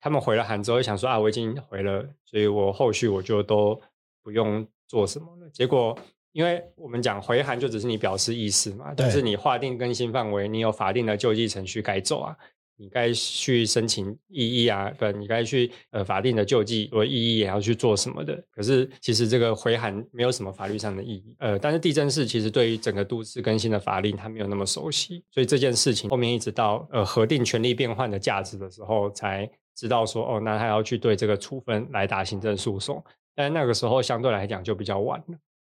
他们回了函之后，想说啊，我已经回了，所以我后续我就都不用做什么了。结果，因为我们讲回函就只是你表示意思嘛，但是你划定更新范围，你有法定的救济程序该走啊。你该去申请异议啊，不，你该去呃法定的救济或异议也要去做什么的。可是其实这个回函没有什么法律上的意义。呃，但是地震室其实对于整个都市更新的法令，他没有那么熟悉，所以这件事情后面一直到呃核定权利变换的价值的时候，才知道说哦，那他要去对这个处分来打行政诉讼。但那个时候相对来讲就比较晚了，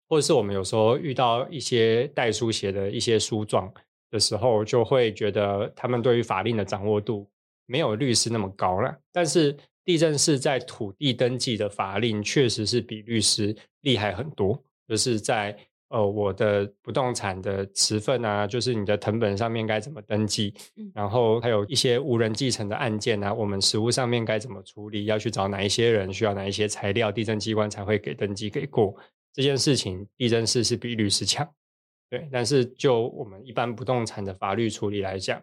或者是我们有时候遇到一些代书写的一些书状。的时候就会觉得他们对于法令的掌握度没有律师那么高了，但是地震是在土地登记的法令确实是比律师厉害很多，就是在呃我的不动产的持份啊，就是你的藤本上面该怎么登记，然后还有一些无人继承的案件啊，我们实物上面该怎么处理，要去找哪一些人，需要哪一些材料，地震机关才会给登记给过。这件事情，地震室是比律师强。对，但是就我们一般不动产的法律处理来讲，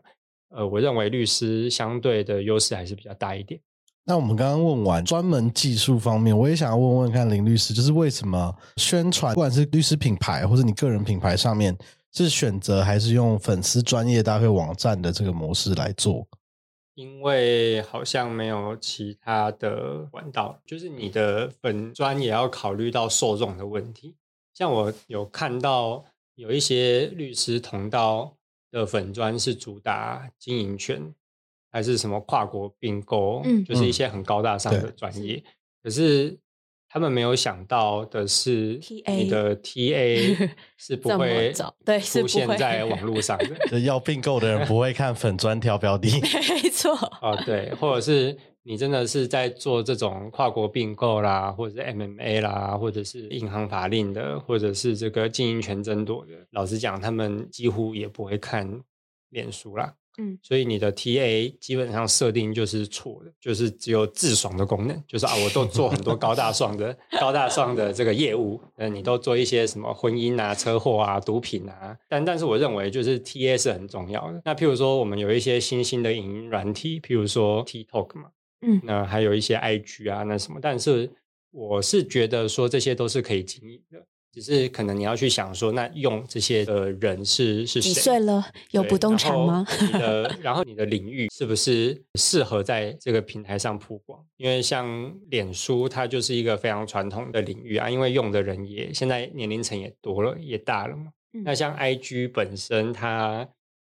呃，我认为律师相对的优势还是比较大一点。
那我们刚刚问完专门技术方面，我也想要问问看林律师，就是为什么宣传，不管是律师品牌或者你个人品牌上面，是选择还是用粉丝专业搭配网站的这个模式来做？
因为好像没有其他的管道，就是你的粉专也要考虑到受众的问题。像我有看到有一些律师同道的粉砖是主打经营权。还是什么跨国并购，嗯，就是一些很高大上的专业。可是他们没有想到的是，你的 TA 是不会
对
出现在网络上的。
要并购的人不会看粉砖挑标的，
没错。
哦，对，或者是你真的是在做这种跨国并购啦，或者是 MMA 啦，或者是银行法令的，或者是这个经营权争夺的。老实讲，他们几乎也不会看脸书啦。嗯，所以你的 TA 基本上设定就是错的，就是只有自爽的功能，就是啊，我都做很多高大上的高大上的这个业务，呃，你都做一些什么婚姻啊、车祸啊、毒品啊，但但是我认为就是 TA 是很重要的。那譬如说我们有一些新兴的影音软体，譬如说 TikTok 嘛，嗯，那还有一些 IG 啊，那什么，但是我是觉得说这些都是可以经营的。只是可能你要去想说，那用这些的人是是
几岁了？有不动产吗？
你的，然后你的领域是不是适合在这个平台上曝光？因为像脸书，它就是一个非常传统的领域啊，因为用的人也现在年龄层也多了，也大了嘛。那像 IG 本身，它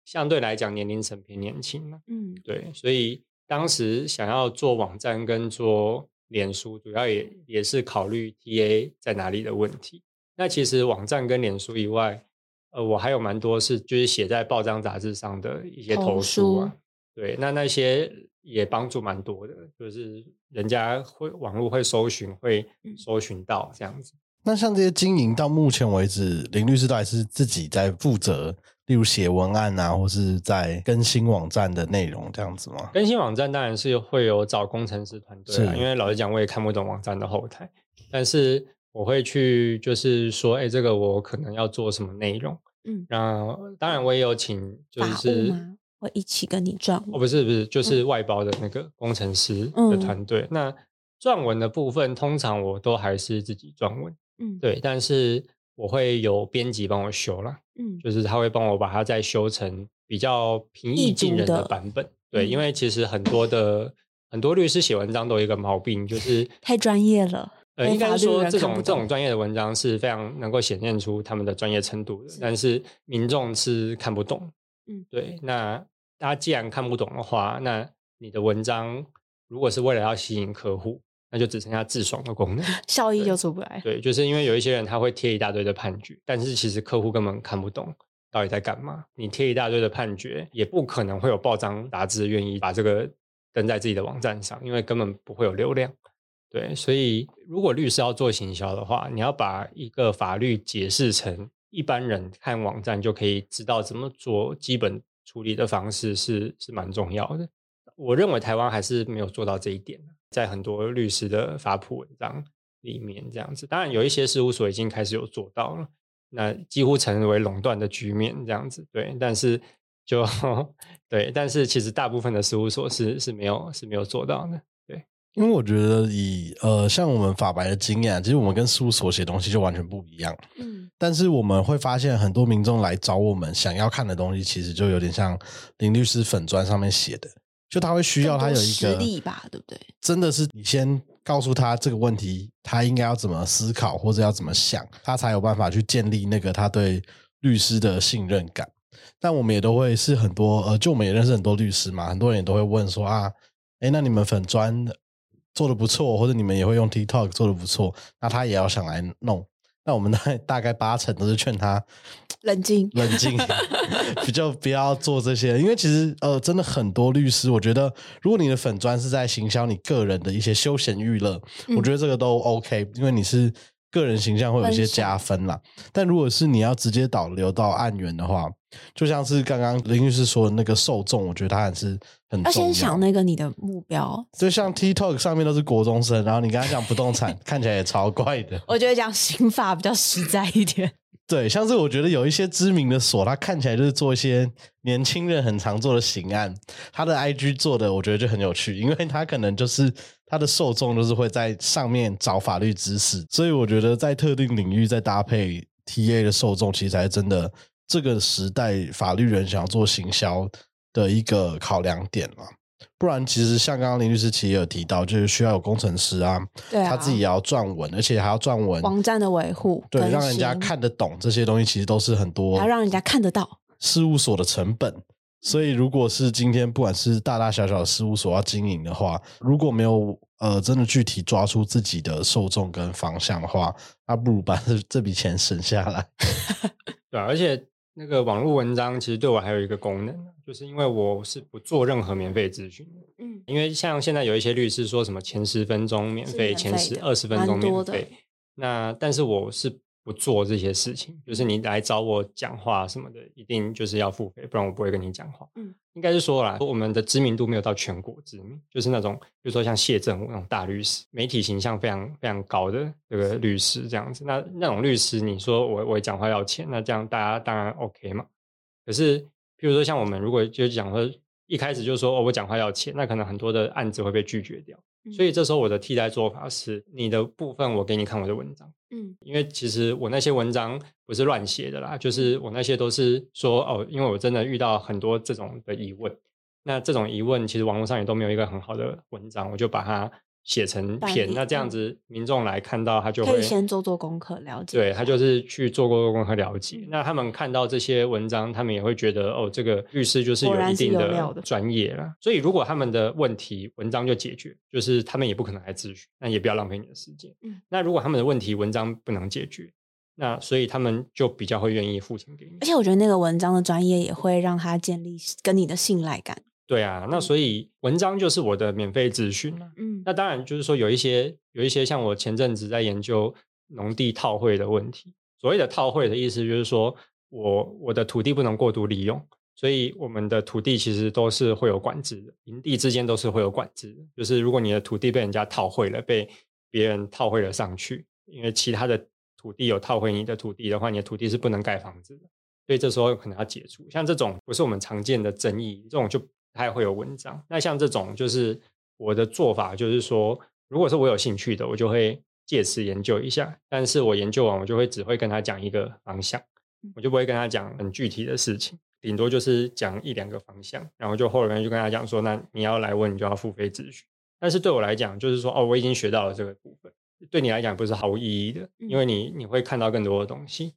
相对来讲年龄层偏年轻嘛。嗯，对，所以当时想要做网站跟做脸书，主要也也是考虑 TA 在哪里的问题。那其实网站跟脸书以外，呃，我还有蛮多是就是写在报章杂志上的一些投诉啊，对，那那些也帮助蛮多的，就是人家会网络会搜寻，会搜寻到这样子。
那像这些经营到目前为止，林律师都还是自己在负责，例如写文案啊，或是在更新网站的内容这样子吗？
更新网站当然是会有找工程师团队啊，因为老实讲，我也看不懂网站的后台，但是。我会去，就是说，哎，这个我可能要做什么内容？嗯，那当然我也有请，就是
会一起跟你撰。
哦，不是不是，就是外包的那个工程师的团队。那撰文的部分，通常我都还是自己撰文。嗯，对，但是我会有编辑帮我修了。嗯，就是他会帮我把它再修成比较平易近人的版本。对，因为其实很多的很多律师写文章都有一个毛病，就是
太专业了。
呃，应该说这种这种专业的文章是非常能够显现出他们的专业程度的，但是民众是看不懂。嗯，对。那大家既然看不懂的话，那你的文章如果是为了要吸引客户，那就只剩下自爽的功能，
效益就出不来。
对，就是因为有一些人他会贴一大堆的判决，但是其实客户根本看不懂到底在干嘛。你贴一大堆的判决，也不可能会有报章杂志愿意把这个登在自己的网站上，因为根本不会有流量。对，所以如果律师要做行销的话，你要把一个法律解释成一般人看网站就可以知道怎么做，基本处理的方式是是蛮重要的。我认为台湾还是没有做到这一点，在很多律师的发布文章里面这样子。当然有一些事务所已经开始有做到了，那几乎成为垄断的局面这样子。对，但是就 对，但是其实大部分的事务所是是没有是没有做到的。
因为我觉得以呃像我们法白的经验，其实我们跟事务所写东西就完全不一样。嗯，但是我们会发现很多民众来找我们想要看的东西，其实就有点像林律师粉砖上面写的，就他会需要他有一个实
力吧，对不对？
真的是你先告诉他这个问题，他应该要怎么思考或者要怎么想，他才有办法去建立那个他对律师的信任感。但我们也都会是很多呃，就我们也认识很多律师嘛，很多人也都会问说啊，哎，那你们粉砖？做的不错，或者你们也会用 TikTok 做的不错，那他也要想来弄。那我们大大概八成都是劝他
冷静，
冷静，比较不要做这些。因为其实呃，真的很多律师，我觉得如果你的粉砖是在行销你个人的一些休闲娱乐，我觉得这个都 OK，因为你是个人形象会有一些加分啦。但如果是你要直接导流到案源的话，就像是刚刚林律师说的那个受众，我觉得他还是很要
先想那个你的目标。
就像 TikTok 上面都是国中生，然后你跟他讲不动产，看起来也超怪的。
我觉得讲刑法比较实在一点。
对，像是我觉得有一些知名的所，他看起来就是做一些年轻人很常做的刑案，他的 IG 做的我觉得就很有趣，因为他可能就是他的受众就是会在上面找法律知识，所以我觉得在特定领域再搭配 TA 的受众，其实才真的这个时代法律人想要做行销的一个考量点了。不然，其实像刚刚林律师其实也有提到，就是需要有工程师啊，
对啊，
他自己也要撰文，而且还要撰文，
网站的维护，
对，
更
让人家
新，
看得懂这些东西，其实都是很多
还要让人家看得到。
事务所的成本。所以，如果是今天不管是大大小小的事务所要经营的话，如果没有呃真的具体抓出自己的受众跟方向的话，那不如把这 这笔钱省下来。
对啊、而且那个网络文章其实对我还有一个功能，就是因为我是不做任何免费咨询的。
嗯，
因为像现在有一些律师说什么前十分钟免费，
免费
前十
的
二十分钟免费，那但是我是不做这些事情，就是你来找我讲话什么的，一定就是要付费，不然我不会跟你讲话。
嗯，
应该是说啦，我们的知名度没有到全国知名，就是那种比如说像谢振武那种大律师，媒体形象非常非常高的这个律师这样子。那那种律师，你说我我讲话要钱，那这样大家当然 OK 嘛。可是，比如说像我们如果就讲说一开始就说哦我讲话要钱，那可能很多的案子会被拒绝掉。所以这时候我的替代做法是，你的部分我给你看我的文章，
嗯。
因为其实我那些文章不是乱写的啦，就是我那些都是说哦，因为我真的遇到很多这种的疑问，那这种疑问其实网络上也都没有一个很好的文章，我就把它写成片，那这样
嗯
子民众来看到他就
可
会
以先做做功课，了解。
对他就是去做过功课了解
嗯，
那他们看到这些文章，他们也会觉得哦，这个律师就是有一定的专业了。所以如果他们的问题文章就解决，就是他们也不可能来咨询，那也不要浪费你的时间。
嗯
那如果他们的问题文章不能解决，那所以他们就比较会愿意付钱给你
而。且我觉得那个文章的专业也会让他建立跟你的信赖感。
对啊，那所以文章就是我的免费咨询了。
嗯
那当然就是说有一些有一些像我前阵子在研究农地套会的问题。所谓的套会的意思就是说我我的土地不能过度利用，所以我们的土地其实都是会有管制的，营地之间都是会有管制的。就是如果你的土地被人家套会了，被别人套会了上去，因为其他的土地有套回你的土地的话，你的土地是不能盖房子的。所以这时候可能要解除。像这种不是我们常见的争议，这种就不太会有文章。那像这种就是我的做法，就是说，如果是我有兴趣的，我就会借此研究一下。但是我研究完，我就会只会跟他讲一个方向，我就不会跟他讲很具体的事情，顶多就是讲一两个方向。然后就后面就跟他讲说，那你要来问，你就要付费咨询。但是对我来讲，就是说，哦，我已经学到了这个部分，对你来讲不是毫无意义的，因为你你会看到更多的东西。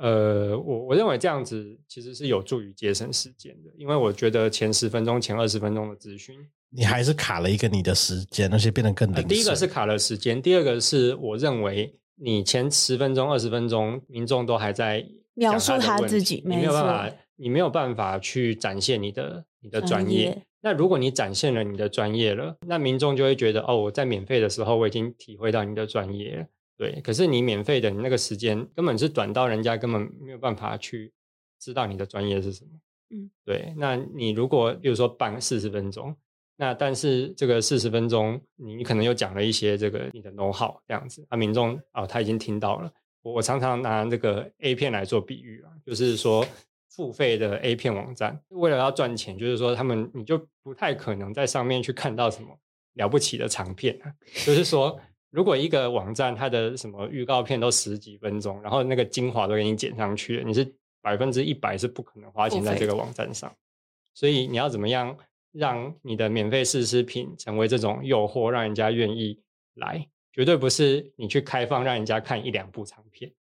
嗯
呃，我我认为这样子其实是有助于节省时间的，因为我觉得前十分钟、前二十分钟的资讯，
你还是卡了一个你的时间，而且变得更
呃，
零碎。
第一个是卡了时间，第二个是我认为你前十分钟、二十分钟，民众都还在
描述他自己没
有办法，你没有办法去展现你的你的
专。
业那如果你展现了你的专业了，那民众就会觉得哦，我在免费的时候我已经体会到你的专业了。对，可是你免费的，你那个时间根本是短到人家根本没有办法去知道你的专业是什么。
嗯，
对。那你如果比如说办四十分钟，那但是这个四十分钟，你可能又讲了一些这个你的 know how 这样子，啊，民众啊、他已经听到了。我我常常拿这个 A 片来做比喻啊，就是说付费的 A 片网站，为了要赚钱，就是说他们你就不太可能在上面去看到什么了不起的长片啊，就是说。如果一个网站它的什么预告片都十几分钟，然后那个精华都给你剪上去了，你是百分之一百是不可能花钱在这个网站上。所以你要怎么样让你的免费试吃品成为这种诱惑，让人家愿意来？绝对不是你去开放让人家看一两部长片，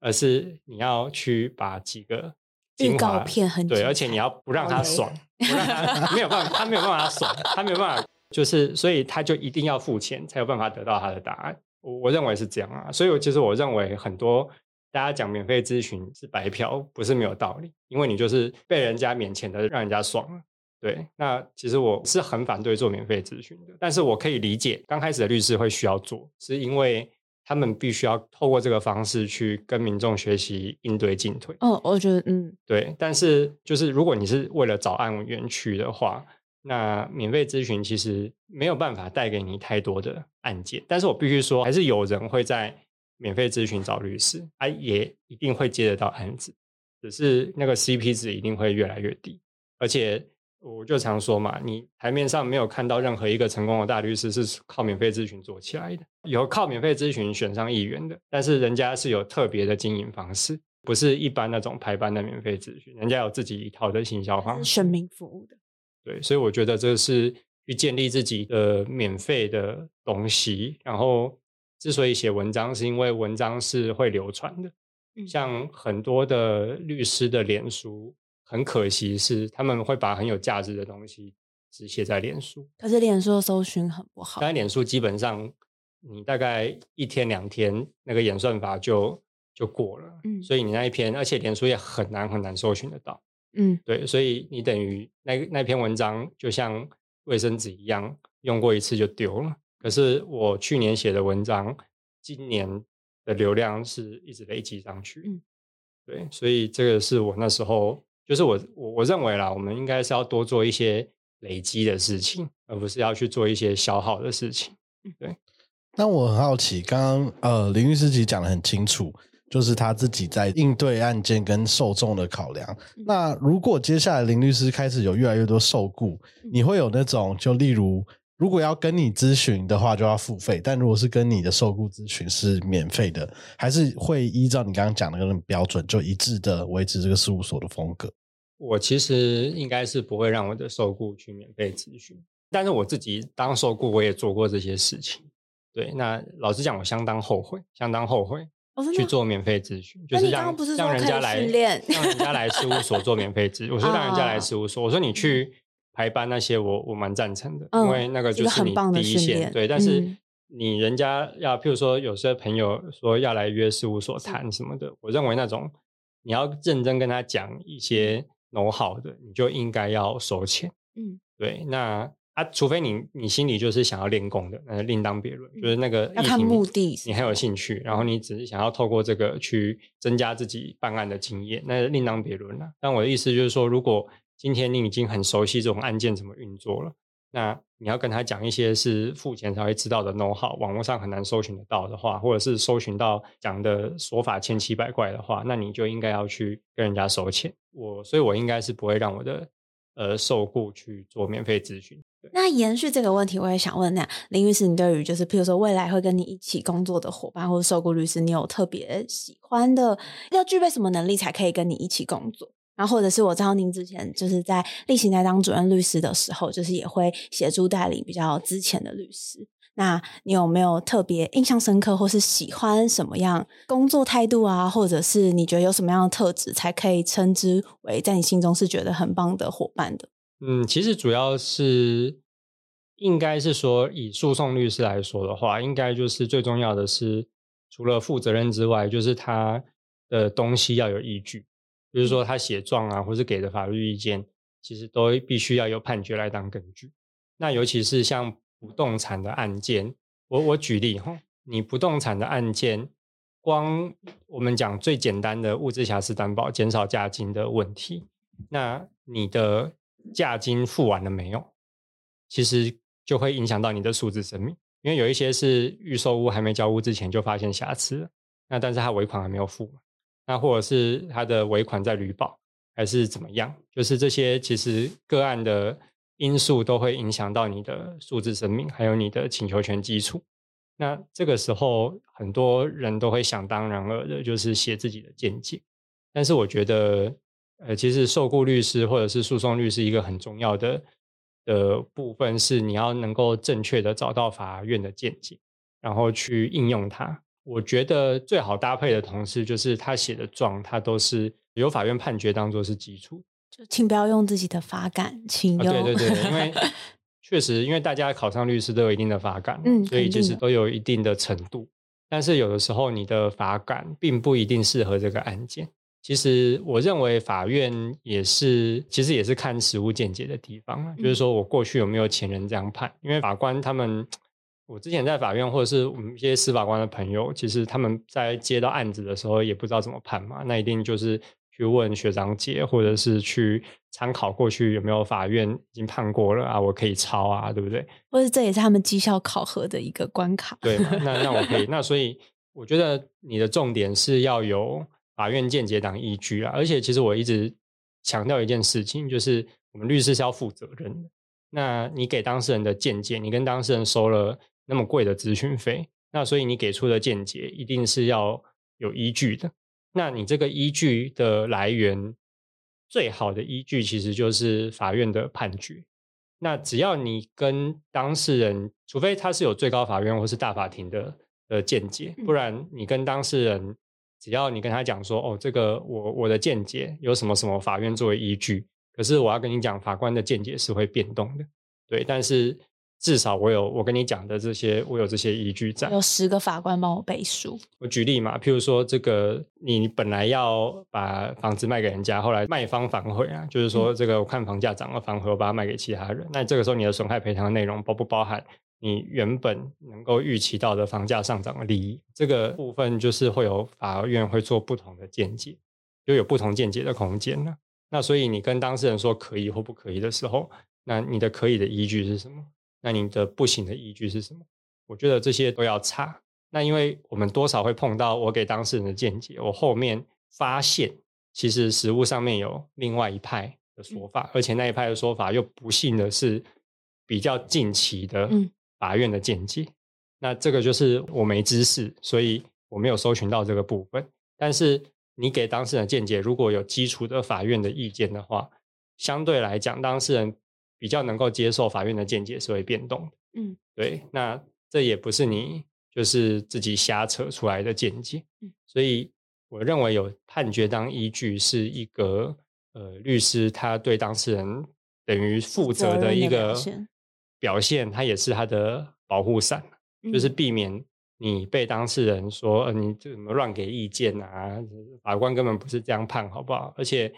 而是你要去把几个
预告
精华对，
片很对
而且你要不让他爽，不让他没有办法，他没有办法爽，他没有办法，就是所以他就一定要付钱才有办法得到他的答案。我我认为是这样啊，所以我其实我认为很多大家讲免费咨询是白嫖，不是没有道理，因为你就是被人家免钱的，让人家爽了。对，那其实我是很反对做免费咨询的，但是我可以理解刚开始的律师会需要做，是因为他们必须要透过这个方式去跟民众学习应对进退。
哦，我觉得嗯，
对，但是就是如果你是为了找案源去的话，那免费咨询其实没有办法带给你太多的案件。但是我必须说，还是有人会在免费咨询找律师，他也一定会接得到案子，只是那个 CP 值一定会越来越低。而且我就常说嘛，你台面上没有看到任何一个成功的大律师是靠免费咨询做起来的，有靠免费咨询选上议员的，但是人家是有特别的经营方式，不是一般那种排班的免费咨询，人家有自己一套的行销方式，
选民服务的。
对，所以我觉得这是去建立自己的免费的东西。然后，之所以写文章，是因为文章是会流传的。像很多的律师的脸书，很可惜是他们会把很有价值的东西只写在脸书。
可是脸书的搜寻很不好。
但脸书基本上，你大概一天两天，那个演算法就就过了。嗯，所以你那一篇，而且脸书也很难很难搜寻得到。嗯，对，所以你等于那那篇文章就像卫生纸一样，用过一次就丢了。可是我去年写的文章，今年的流量是一直累积上去。嗯，对，所以这个是我那时候，就是我我我认为啦，我们应该是要多做一些累积的事情，而不是要去做一些消耗的事情。对。
那我很好奇，刚刚呃林律师其实讲的很清楚。就是他自己在应对案件跟受众的考量。那如果接下来林律师开始有越来越多受雇，你会有那种就例如，如果要跟你咨询的话就要付费，但如果是跟你的受雇咨询是免费的，还是会依照你刚刚讲的那种标准，就一致的维持这个事务所的风格？
我其实应该是不会让我的受雇去免费咨询，但是我自己当受雇，我也做过这些事情。对，那老实讲，我相当后悔，相当后悔。去做免费咨询，就是让让人家来让人家来事务所做免费咨。我说让人家来 事务所，我说你去排班那些，我我蛮赞成的，因为那个就是你第一线。对，但是你人家要，譬如说有些朋友说要来约事务所谈什么的，我认为那种你要认真跟他讲一些 know 好的，你就应该要收钱。嗯，对，那。啊，除非你你心里就是想要练功的，那另当别论。就是那个
要看目的，
你很有兴趣，然后你只是想要透过这个去增加自己办案的经验，那另当别论了。但我的意思就是说，如果今天你已经很熟悉这种案件怎么运作了，那你要跟他讲一些是付钱才会知道的 know how，网络上很难搜寻得到的话，或者是搜寻到讲的说法千奇百怪的话，那你就应该要去跟人家收钱。我所以，我应该是不会让我的呃受雇去做免费咨询。
那延续这个问题，我也想问，那林律师，你对于就是，譬如说未来会跟你一起工作的伙伴或者受雇律师，你有特别喜欢的，要具备什么能力才可以跟你一起工作？然后或者是我知道您之前就是在例行在当主任律师的时候，就是也会协助带领比较之前的律师。那你有没有特别印象深刻，或是喜欢什么样工作态度啊？或者是你觉得有什么样的特质，才可以称之为在你心中是觉得很棒的伙伴的？
嗯，其实主要是应该是说，以诉讼律师来说的话，应该就是最重要的是，除了负责任之外，就是他的东西要有依据，比如说他写状啊，或是给的法律意见，其实都必须要有判决来当根据。那尤其是像不动产的案件，我我举例哈，你不动产的案件，光我们讲最简单的物质瑕疵担保、减少价金的问题，那你的。价金付完了没有？其实就会影响到你的数字生命，因为有一些是预售屋还没交屋之前就发现瑕疵了，那但是他尾款还没有付，那或者是他的尾款在旅保还是怎么样？就是这些其实个案的因素都会影响到你的数字生命，还有你的请求权基础。那这个时候很多人都会想当然了的，就是写自己的见解，但是我觉得。呃，其实受雇律师或者是诉讼律师一个很重要的的部分是，你要能够正确的找到法院的见解，然后去应用它。我觉得最好搭配的同事就是他写的状，他都是由法院判决当做是基础。
就请不要用自己的法感，请用。
对对对，因为 确实，因为大家考上律师都有一定的法感，嗯，所以其实都有一定的程度。但是有的时候，你的法感并不一定适合这个案件。其实我认为法院也是，其实也是看实务见解的地方。就是说我过去有没有前人这样判？因为法官他们，我之前在法院或者是我们一些司法官的朋友，其实他们在接到案子的时候也不知道怎么判嘛。那一定就是去问学长姐，或者是去参考过去有没有法院已经判过了啊，我可以抄啊，对不对？
或者这也是他们绩效考核的一个关卡。
对，那那我可以。那所以。我觉得你的重点是要有法院见解当依据啊，而且其实我一直强调一件事情，就是我们律师是要负责任的。那你给当事人的见解，你跟当事人收了那么贵的咨询费，那所以你给出的见解一定是要有依据的。那你这个依据的来源，最好的依据其实就是法院的判决。那只要你跟当事人，除非他是有最高法院或是大法庭的的见解，不然你跟当事人，只要你跟他讲说，哦，这个我我的见解有什么什么法院作为依据，可是我要跟你讲，法官的见解是会变动的，对，但是。至少我有我跟你讲的这些，我有这些依据在。
有十个法官帮我背书。
我举例嘛，譬如说这个，你本来要把房子卖给人家，后来卖方反悔啊，就是说这个我看房价涨了反悔，我把它卖给其他人。那这个时候你的损害赔偿的内容包不包含你原本能够预期到的房价上涨的利益？这个部分就是会有法院会做不同的见解，就有不同见解的空间了。那所以你跟当事人说可以或不可以的时候，那你的可以的依据是什么？那你的不行的依据是什么？我觉得这些都要查。那因为我们多少会碰到我给当事人的见解，我后面发现其实实物上面有另外一派的说法，而且那一派的说法又不幸的是比较近期的法院的见解。那这个就是我没知识，所以我没有搜寻到这个部分。但是你给当事人见解，如果有基础的法院的意见的话，相对来讲，当事人。比较能够接受法院的见解是会变动的，嗯，对，那这也不是你就是自己瞎扯出来的见解，嗯，所以我认为有判决当依据是一个呃律师他对当事人等于负责的一个表现，他也是他的保护伞，就是避免你被当事人说呃你这怎么乱给意见啊，法官根本不是这样判，好不好？而且。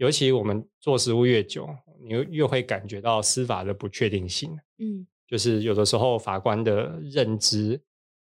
尤其我们做实务越久，你越会感觉到司法的不确定性。嗯，就是有的时候法官的认知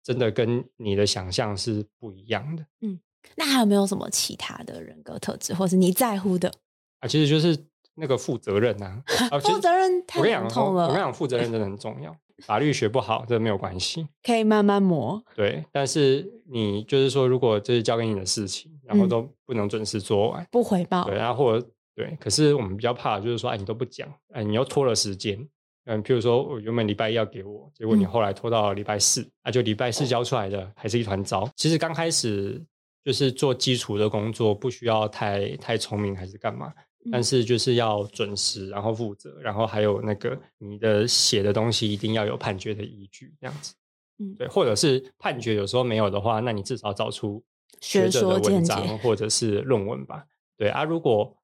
真的跟你的想象是不一样的。
嗯，那还有没有什么其他的人格特质，或是你在乎的？
啊，其实就是那个负责任呐。
负责任太
痛
了。
我跟你讲，负责任真的很重要。法律学不好，这没有关系，
可以慢慢磨。
对，但是你就是说，如果这是交给你的事情，然后都不能准时做完，
不回报，
对，然后或者对，可是我们比较怕就是说，哎，你都不讲，哎，你又拖了时间，嗯，譬如说我原本礼拜一要给我，结果你后来拖到礼拜四，啊就礼拜四交出来的还是一团糟。其实刚开始就是做基础的工作，不需要太太聪明还是干嘛。但是就是要准时，然后负责，然后还有那个你的写的东西一定要有判决的依据，这样子，嗯，对，或者是判决有时候没有的话，那你至少找出学者的文章或者是论文吧，对啊，如果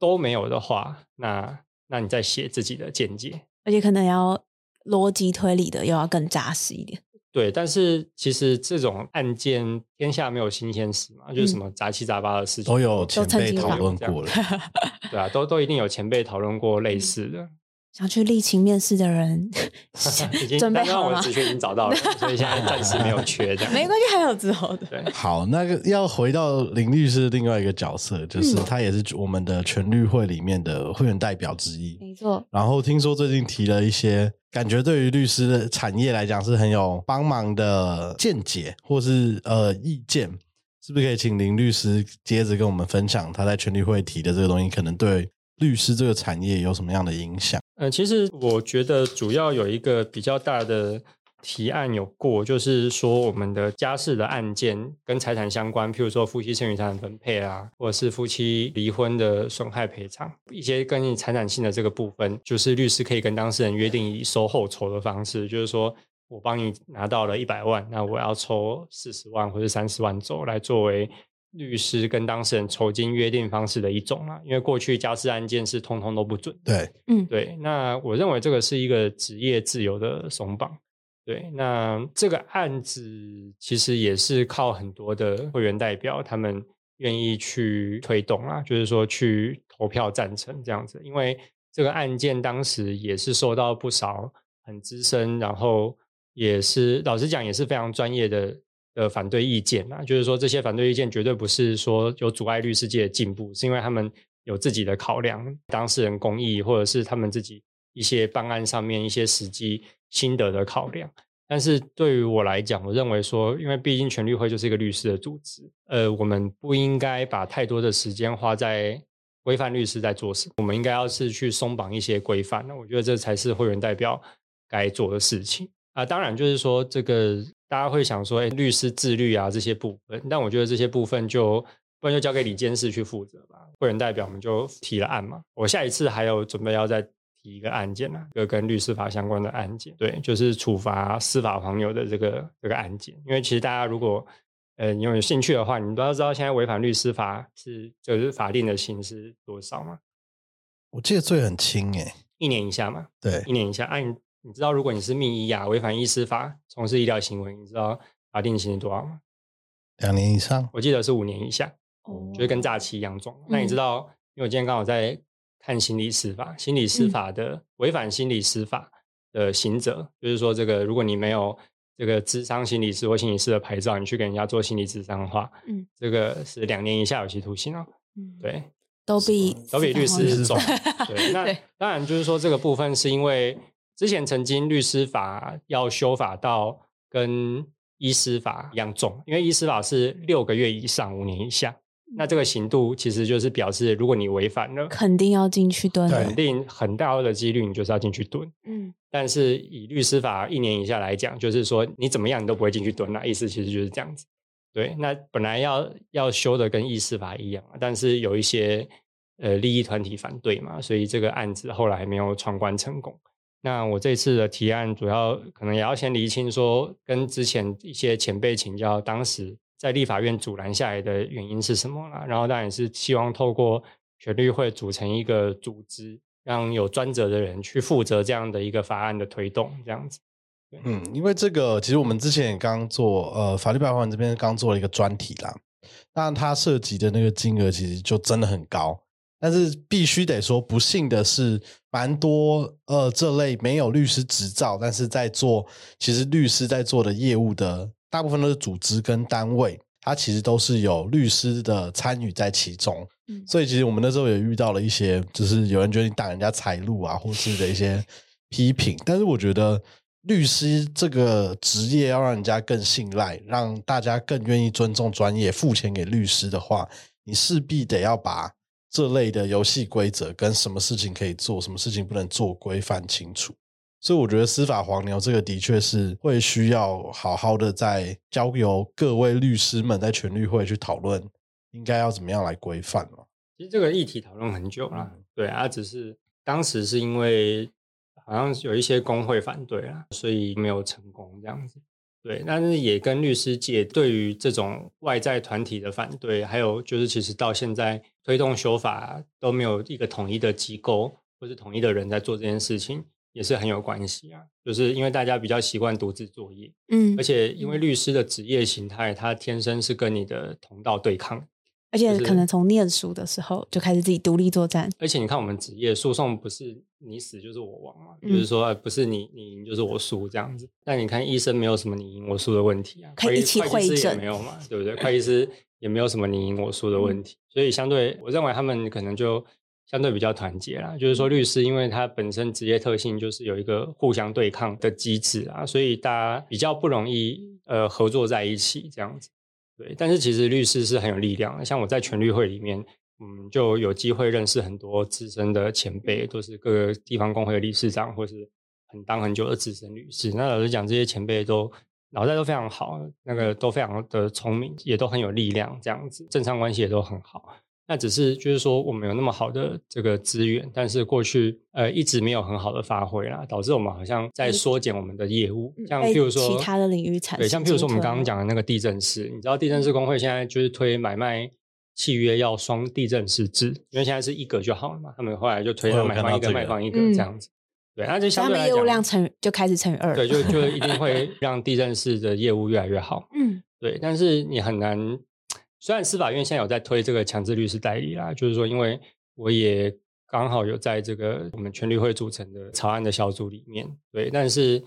都没有的话，那那你再写自己的见解，
而且可能要逻辑推理的又要更扎实一点。
对，但是其实这种案件天下没有新鲜事嘛，就是什么杂七杂八的事情
都有前辈讨论过了，
对啊，都都一定有前辈讨论过类似的。
想去立情面试的人，
已经
准备好了，
职缺已经找到了，所以现在暂时没有缺的。
没关系，还有之后的。
对，
好，那个要回到林律师另外一个角色，就是他也是我们的全律会里面的会员代表之一。
没错。
然后听说最近提了一些，感觉对于律师的产业来讲是很有帮忙的见解，或是呃意见，是不是可以请林律师接着跟我们分享他在全律会提的这个东西，可能对律师这个产业有什么样的影响？
嗯，其实我觉得主要有一个比较大的提案有过，就是说我们的家事的案件跟财产相关，譬如说夫妻剩余财产分配啊，或者是夫妻离婚的损害赔偿，一些跟你财产性的这个部分，就是律师可以跟当事人约定以收后酬的方式，就是说我帮你拿到了一百万，那我要抽四十万或者三十万走来作为。律师跟当事人酬金约定方式的一种啦，因为过去家事案件是通通都不准。
对，
嗯，
对。那我认为这个是一个职业自由的松绑。对，那这个案子其实也是靠很多的会员代表，他们愿意去推动啊，就是说去投票赞成这样子。因为这个案件当时也是受到不少很资深，然后也是老实讲也是非常专业的。的反对意见啊，就是说这些反对意见绝对不是说有阻碍律师界的进步，是因为他们有自己的考量，当事人公益或者是他们自己一些办案上面一些实际心得的考量。但是对于我来讲，我认为说，因为毕竟全律会就是一个律师的组织，呃，我们不应该把太多的时间花在规范律师在做什么，我们应该要是去松绑一些规范。那我觉得这才是会员代表该做的事情啊。当然，就是说这个大家会想说，哎，律师自律啊这些部分，但我觉得这些部分就不然就交给李监事去负责吧。会员代表我们就提了案嘛，我下一次还有准备要再。提一个案件呢，一个跟律师法相关的案件，对，就是处罚司法黄牛的这个这个案件。因为其实大家如果呃你有兴趣的话，你们都要知道现在违反律师法是就是法定的刑是多少吗？
我记得罪很轻诶，
一年以下嘛。
对，
一年以下。啊，你你知道如果你是密医啊，违反医师法从事医疗行为，你知道法定刑是多少吗？
两年以上。
我记得是五年以下，哦，就是跟诈欺一样重。那你知道，因为我今天刚好在。看心理司法，心理司法的违反心理司法的行者，就是说，这个如果你没有这个智商心理师或心理师的牌照，你去给人家做心理智商的话，嗯，这个是两年以下有期徒刑哦。嗯，对，
都比
都比律师重。对，那 当然就是说这个部分是因为之前曾经律师法要修法到跟医师法一样重，因为医师法是六个月以上五年以下。那这个刑度其实就是表示，如果你违反了，
肯定要进去蹲，
肯定很大的几率你就是要进去蹲。嗯，但是以律师法一年以下来讲，就是说你怎么样你都不会进去蹲那意思其实就是这样子。对，那本来要要修的跟医师法一样，但是有一些呃利益团体反对嘛，所以这个案子后来没有闯关成功。那我这次的提案主要可能也要先厘清说，跟之前一些前辈请教，当时。在立法院阻拦下来的原因是什么啦？然后当然是希望透过全律会组成一个组织，让有专责的人去负责这样的一个法案的推动，这样子。
嗯，因为这个其实我们之前也刚做，呃，法律白话文这边刚做了一个专题啦。那它涉及的那个金额其实就真的很高，但是必须得说，不幸的是，蛮多呃这类没有律师执照，但是在做其实律师在做的业务的。大部分都是组织跟单位，它其实都是有律师的参与在其中，所以其实我们那时候也遇到了一些，就是有人觉得你挡人家财路啊，或是的一些批评。但是我觉得律师这个职业要让人家更信赖，让大家更愿意尊重专业，付钱给律师的话，你势必得要把这类的游戏规则跟什么事情可以做，什么事情不能做规范清楚。所以我觉得司法黄牛这个的确是会需要好好的在交由各位律师们在全律会去讨论，应该要怎么样来规范了。
其实这个议题讨论很久了，对啊，只是当时是因为好像有一些工会反对啊，所以没有成功这样子。对，但是也跟律师界对于这种外在团体的反对，还有就是其实到现在推动修法都没有一个统一的机构或是统一的人在做这件事情。也是很有关系啊，就是因为大家比较习惯独自作业，嗯，而且因为律师的职业形态，他天生是跟你的同道对抗，
而且可能从念书的时候就开始自己独立作战。
而且你看，我们职业诉讼不是你死就是我亡嘛，就是说不是你你赢就是我输这样子。但你看医生没有什么你赢我输的问题啊，
可以一起会诊
没有嘛，对不对？会计师也没有什么你赢我输的问题，所以相对我认为他们可能就。相对比较团结啦，就是说律师，因为他本身职业特性就是有一个互相对抗的机制啊，所以大家比较不容易呃合作在一起这样子。对，但是其实律师是很有力量的，像我在全律会里面，嗯，就有机会认识很多资深的前辈，都是各个地方工会的理事长，或是很当很久的资深律师。那老实讲，这些前辈都脑袋都非常好，那个都非常的聪明，也都很有力量，这样子，正常关系也都很好。那只是就是说，我们有那么好的这个资源，但是过去呃一直没有很好的发挥啦，导致我们好像在缩减我们的业务。像譬如说
其他的领域产
对，像譬如说我们刚刚讲的那个地震师，你知道地震师工会现在就是推买卖契约要双地震师制，因为现在是一个就好了嘛，他们后来就推了买方一个卖方一个这样子。对，那就相对来
讲，业务量乘就开始乘以二。
对，就就一定 会让地震师的业务越来越好。嗯，对，但是你很难。虽然司法院现在有在推这个强制律师代理啦，就是说，因为我也刚好有在这个我们全律会组成的草案的小组里面，对，但是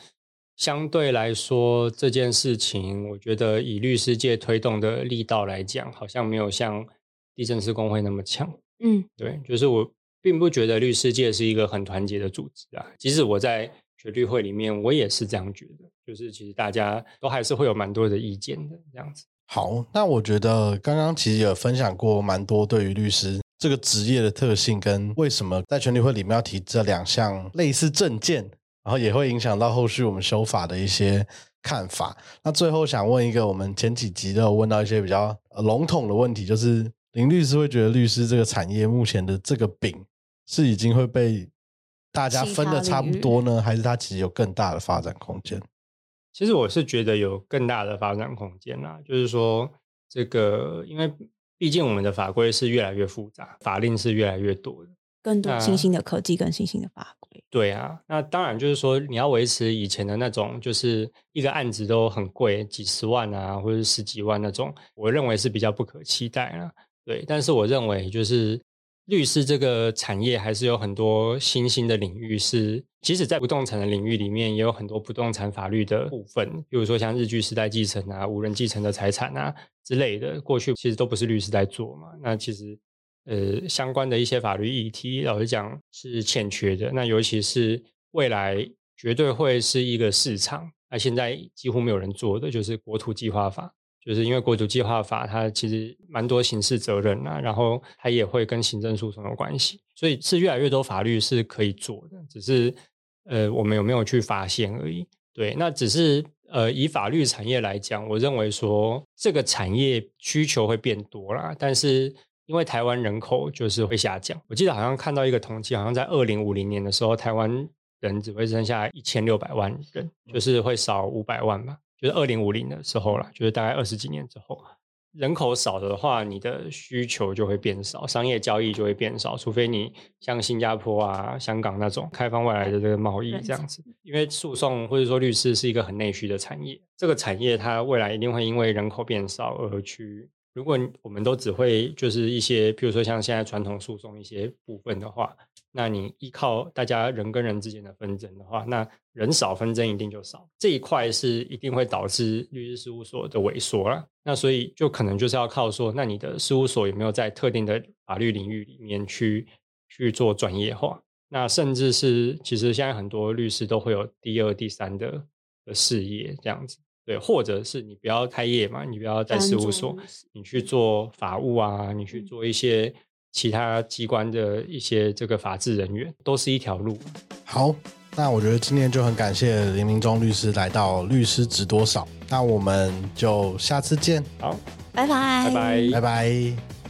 相对来说这件事情，我觉得以律师界推动的力道来讲，好像没有像地震师工会那么强。嗯，对，就是我并不觉得律师界是一个很团结的组织啊，即使我在。学律会里面，我也是这样觉得，就是其实大家都还是会有蛮多的意见的这样子。
好，那我觉得刚刚其实有分享过蛮多对于律师这个职业的特性，跟为什么在全体会里面要提这两项类似证件，然后也会影响到后续我们修法的一些看法。那最后想问一个，我们前几集都有问到一些比较笼统的问题，就是林律师会觉得律师这个产业目前的这个饼是已经会被大家分的差不多呢，还是它其实有更大的发展空间？
其实我是觉得有更大的发展空间啦，就是说这个，因为毕竟我们的法规是越来越复杂，法令是越来越多的，
更多新兴的科技跟新兴的法规。
对啊，那当然就是说你要维持以前的那种，就是一个案子都很贵，几十万啊，或者十几万那种，我认为是比较不可期待了。对，但是我认为就是。律师这个产业还是有很多新兴的领域，是即使在不动产的领域里面，也有很多不动产法律的部分，比如说像日据时代继承啊、无人继承的财产啊之类的，过去其实都不是律师在做嘛。那其实呃相关的一些法律议题，老实讲是欠缺的。那尤其是未来绝对会是一个市场，那现在几乎没有人做的，就是国土计划法。就是因为国土计划法，它其实蛮多刑事责任啊，然后它也会跟行政诉讼有关系，所以是越来越多法律是可以做的，只是呃我们有没有去发现而已。对，那只是呃以法律产业来讲，我认为说这个产业需求会变多啦，但是因为台湾人口就是会下降，我记得好像看到一个统计，好像在二零五零年的时候，台湾人只会剩下一千六百万人，就是会少五百万吧。就是二零五零的时候了，就是大概二十几年之后，人口少的话，你的需求就会变少，商业交易就会变少，除非你像新加坡啊、香港那种开放外来的这个贸易这样子。因为诉讼或者说律师是一个很内需的产业，这个产业它未来一定会因为人口变少而去。如果我们都只会就是一些，比如说像现在传统诉讼一些部分的话，那你依靠大家人跟人之间的纷争的话，那人少纷争一定就少，这一块是一定会导致律师事务所的萎缩了。那所以就可能就是要靠说，那你的事务所有没有在特定的法律领域里面去去做专业化？那甚至是其实现在很多律师都会有第二、第三的的事业这样子。对，或者是你不要开业嘛，你不要在事务所，你去做法务啊，你去做一些其他机关的一些这个法制人员，都是一条路。
好，那我觉得今天就很感谢林明忠律师来到《律师值多少》，那我们就下次见。
好，
拜拜，
拜拜，
拜拜。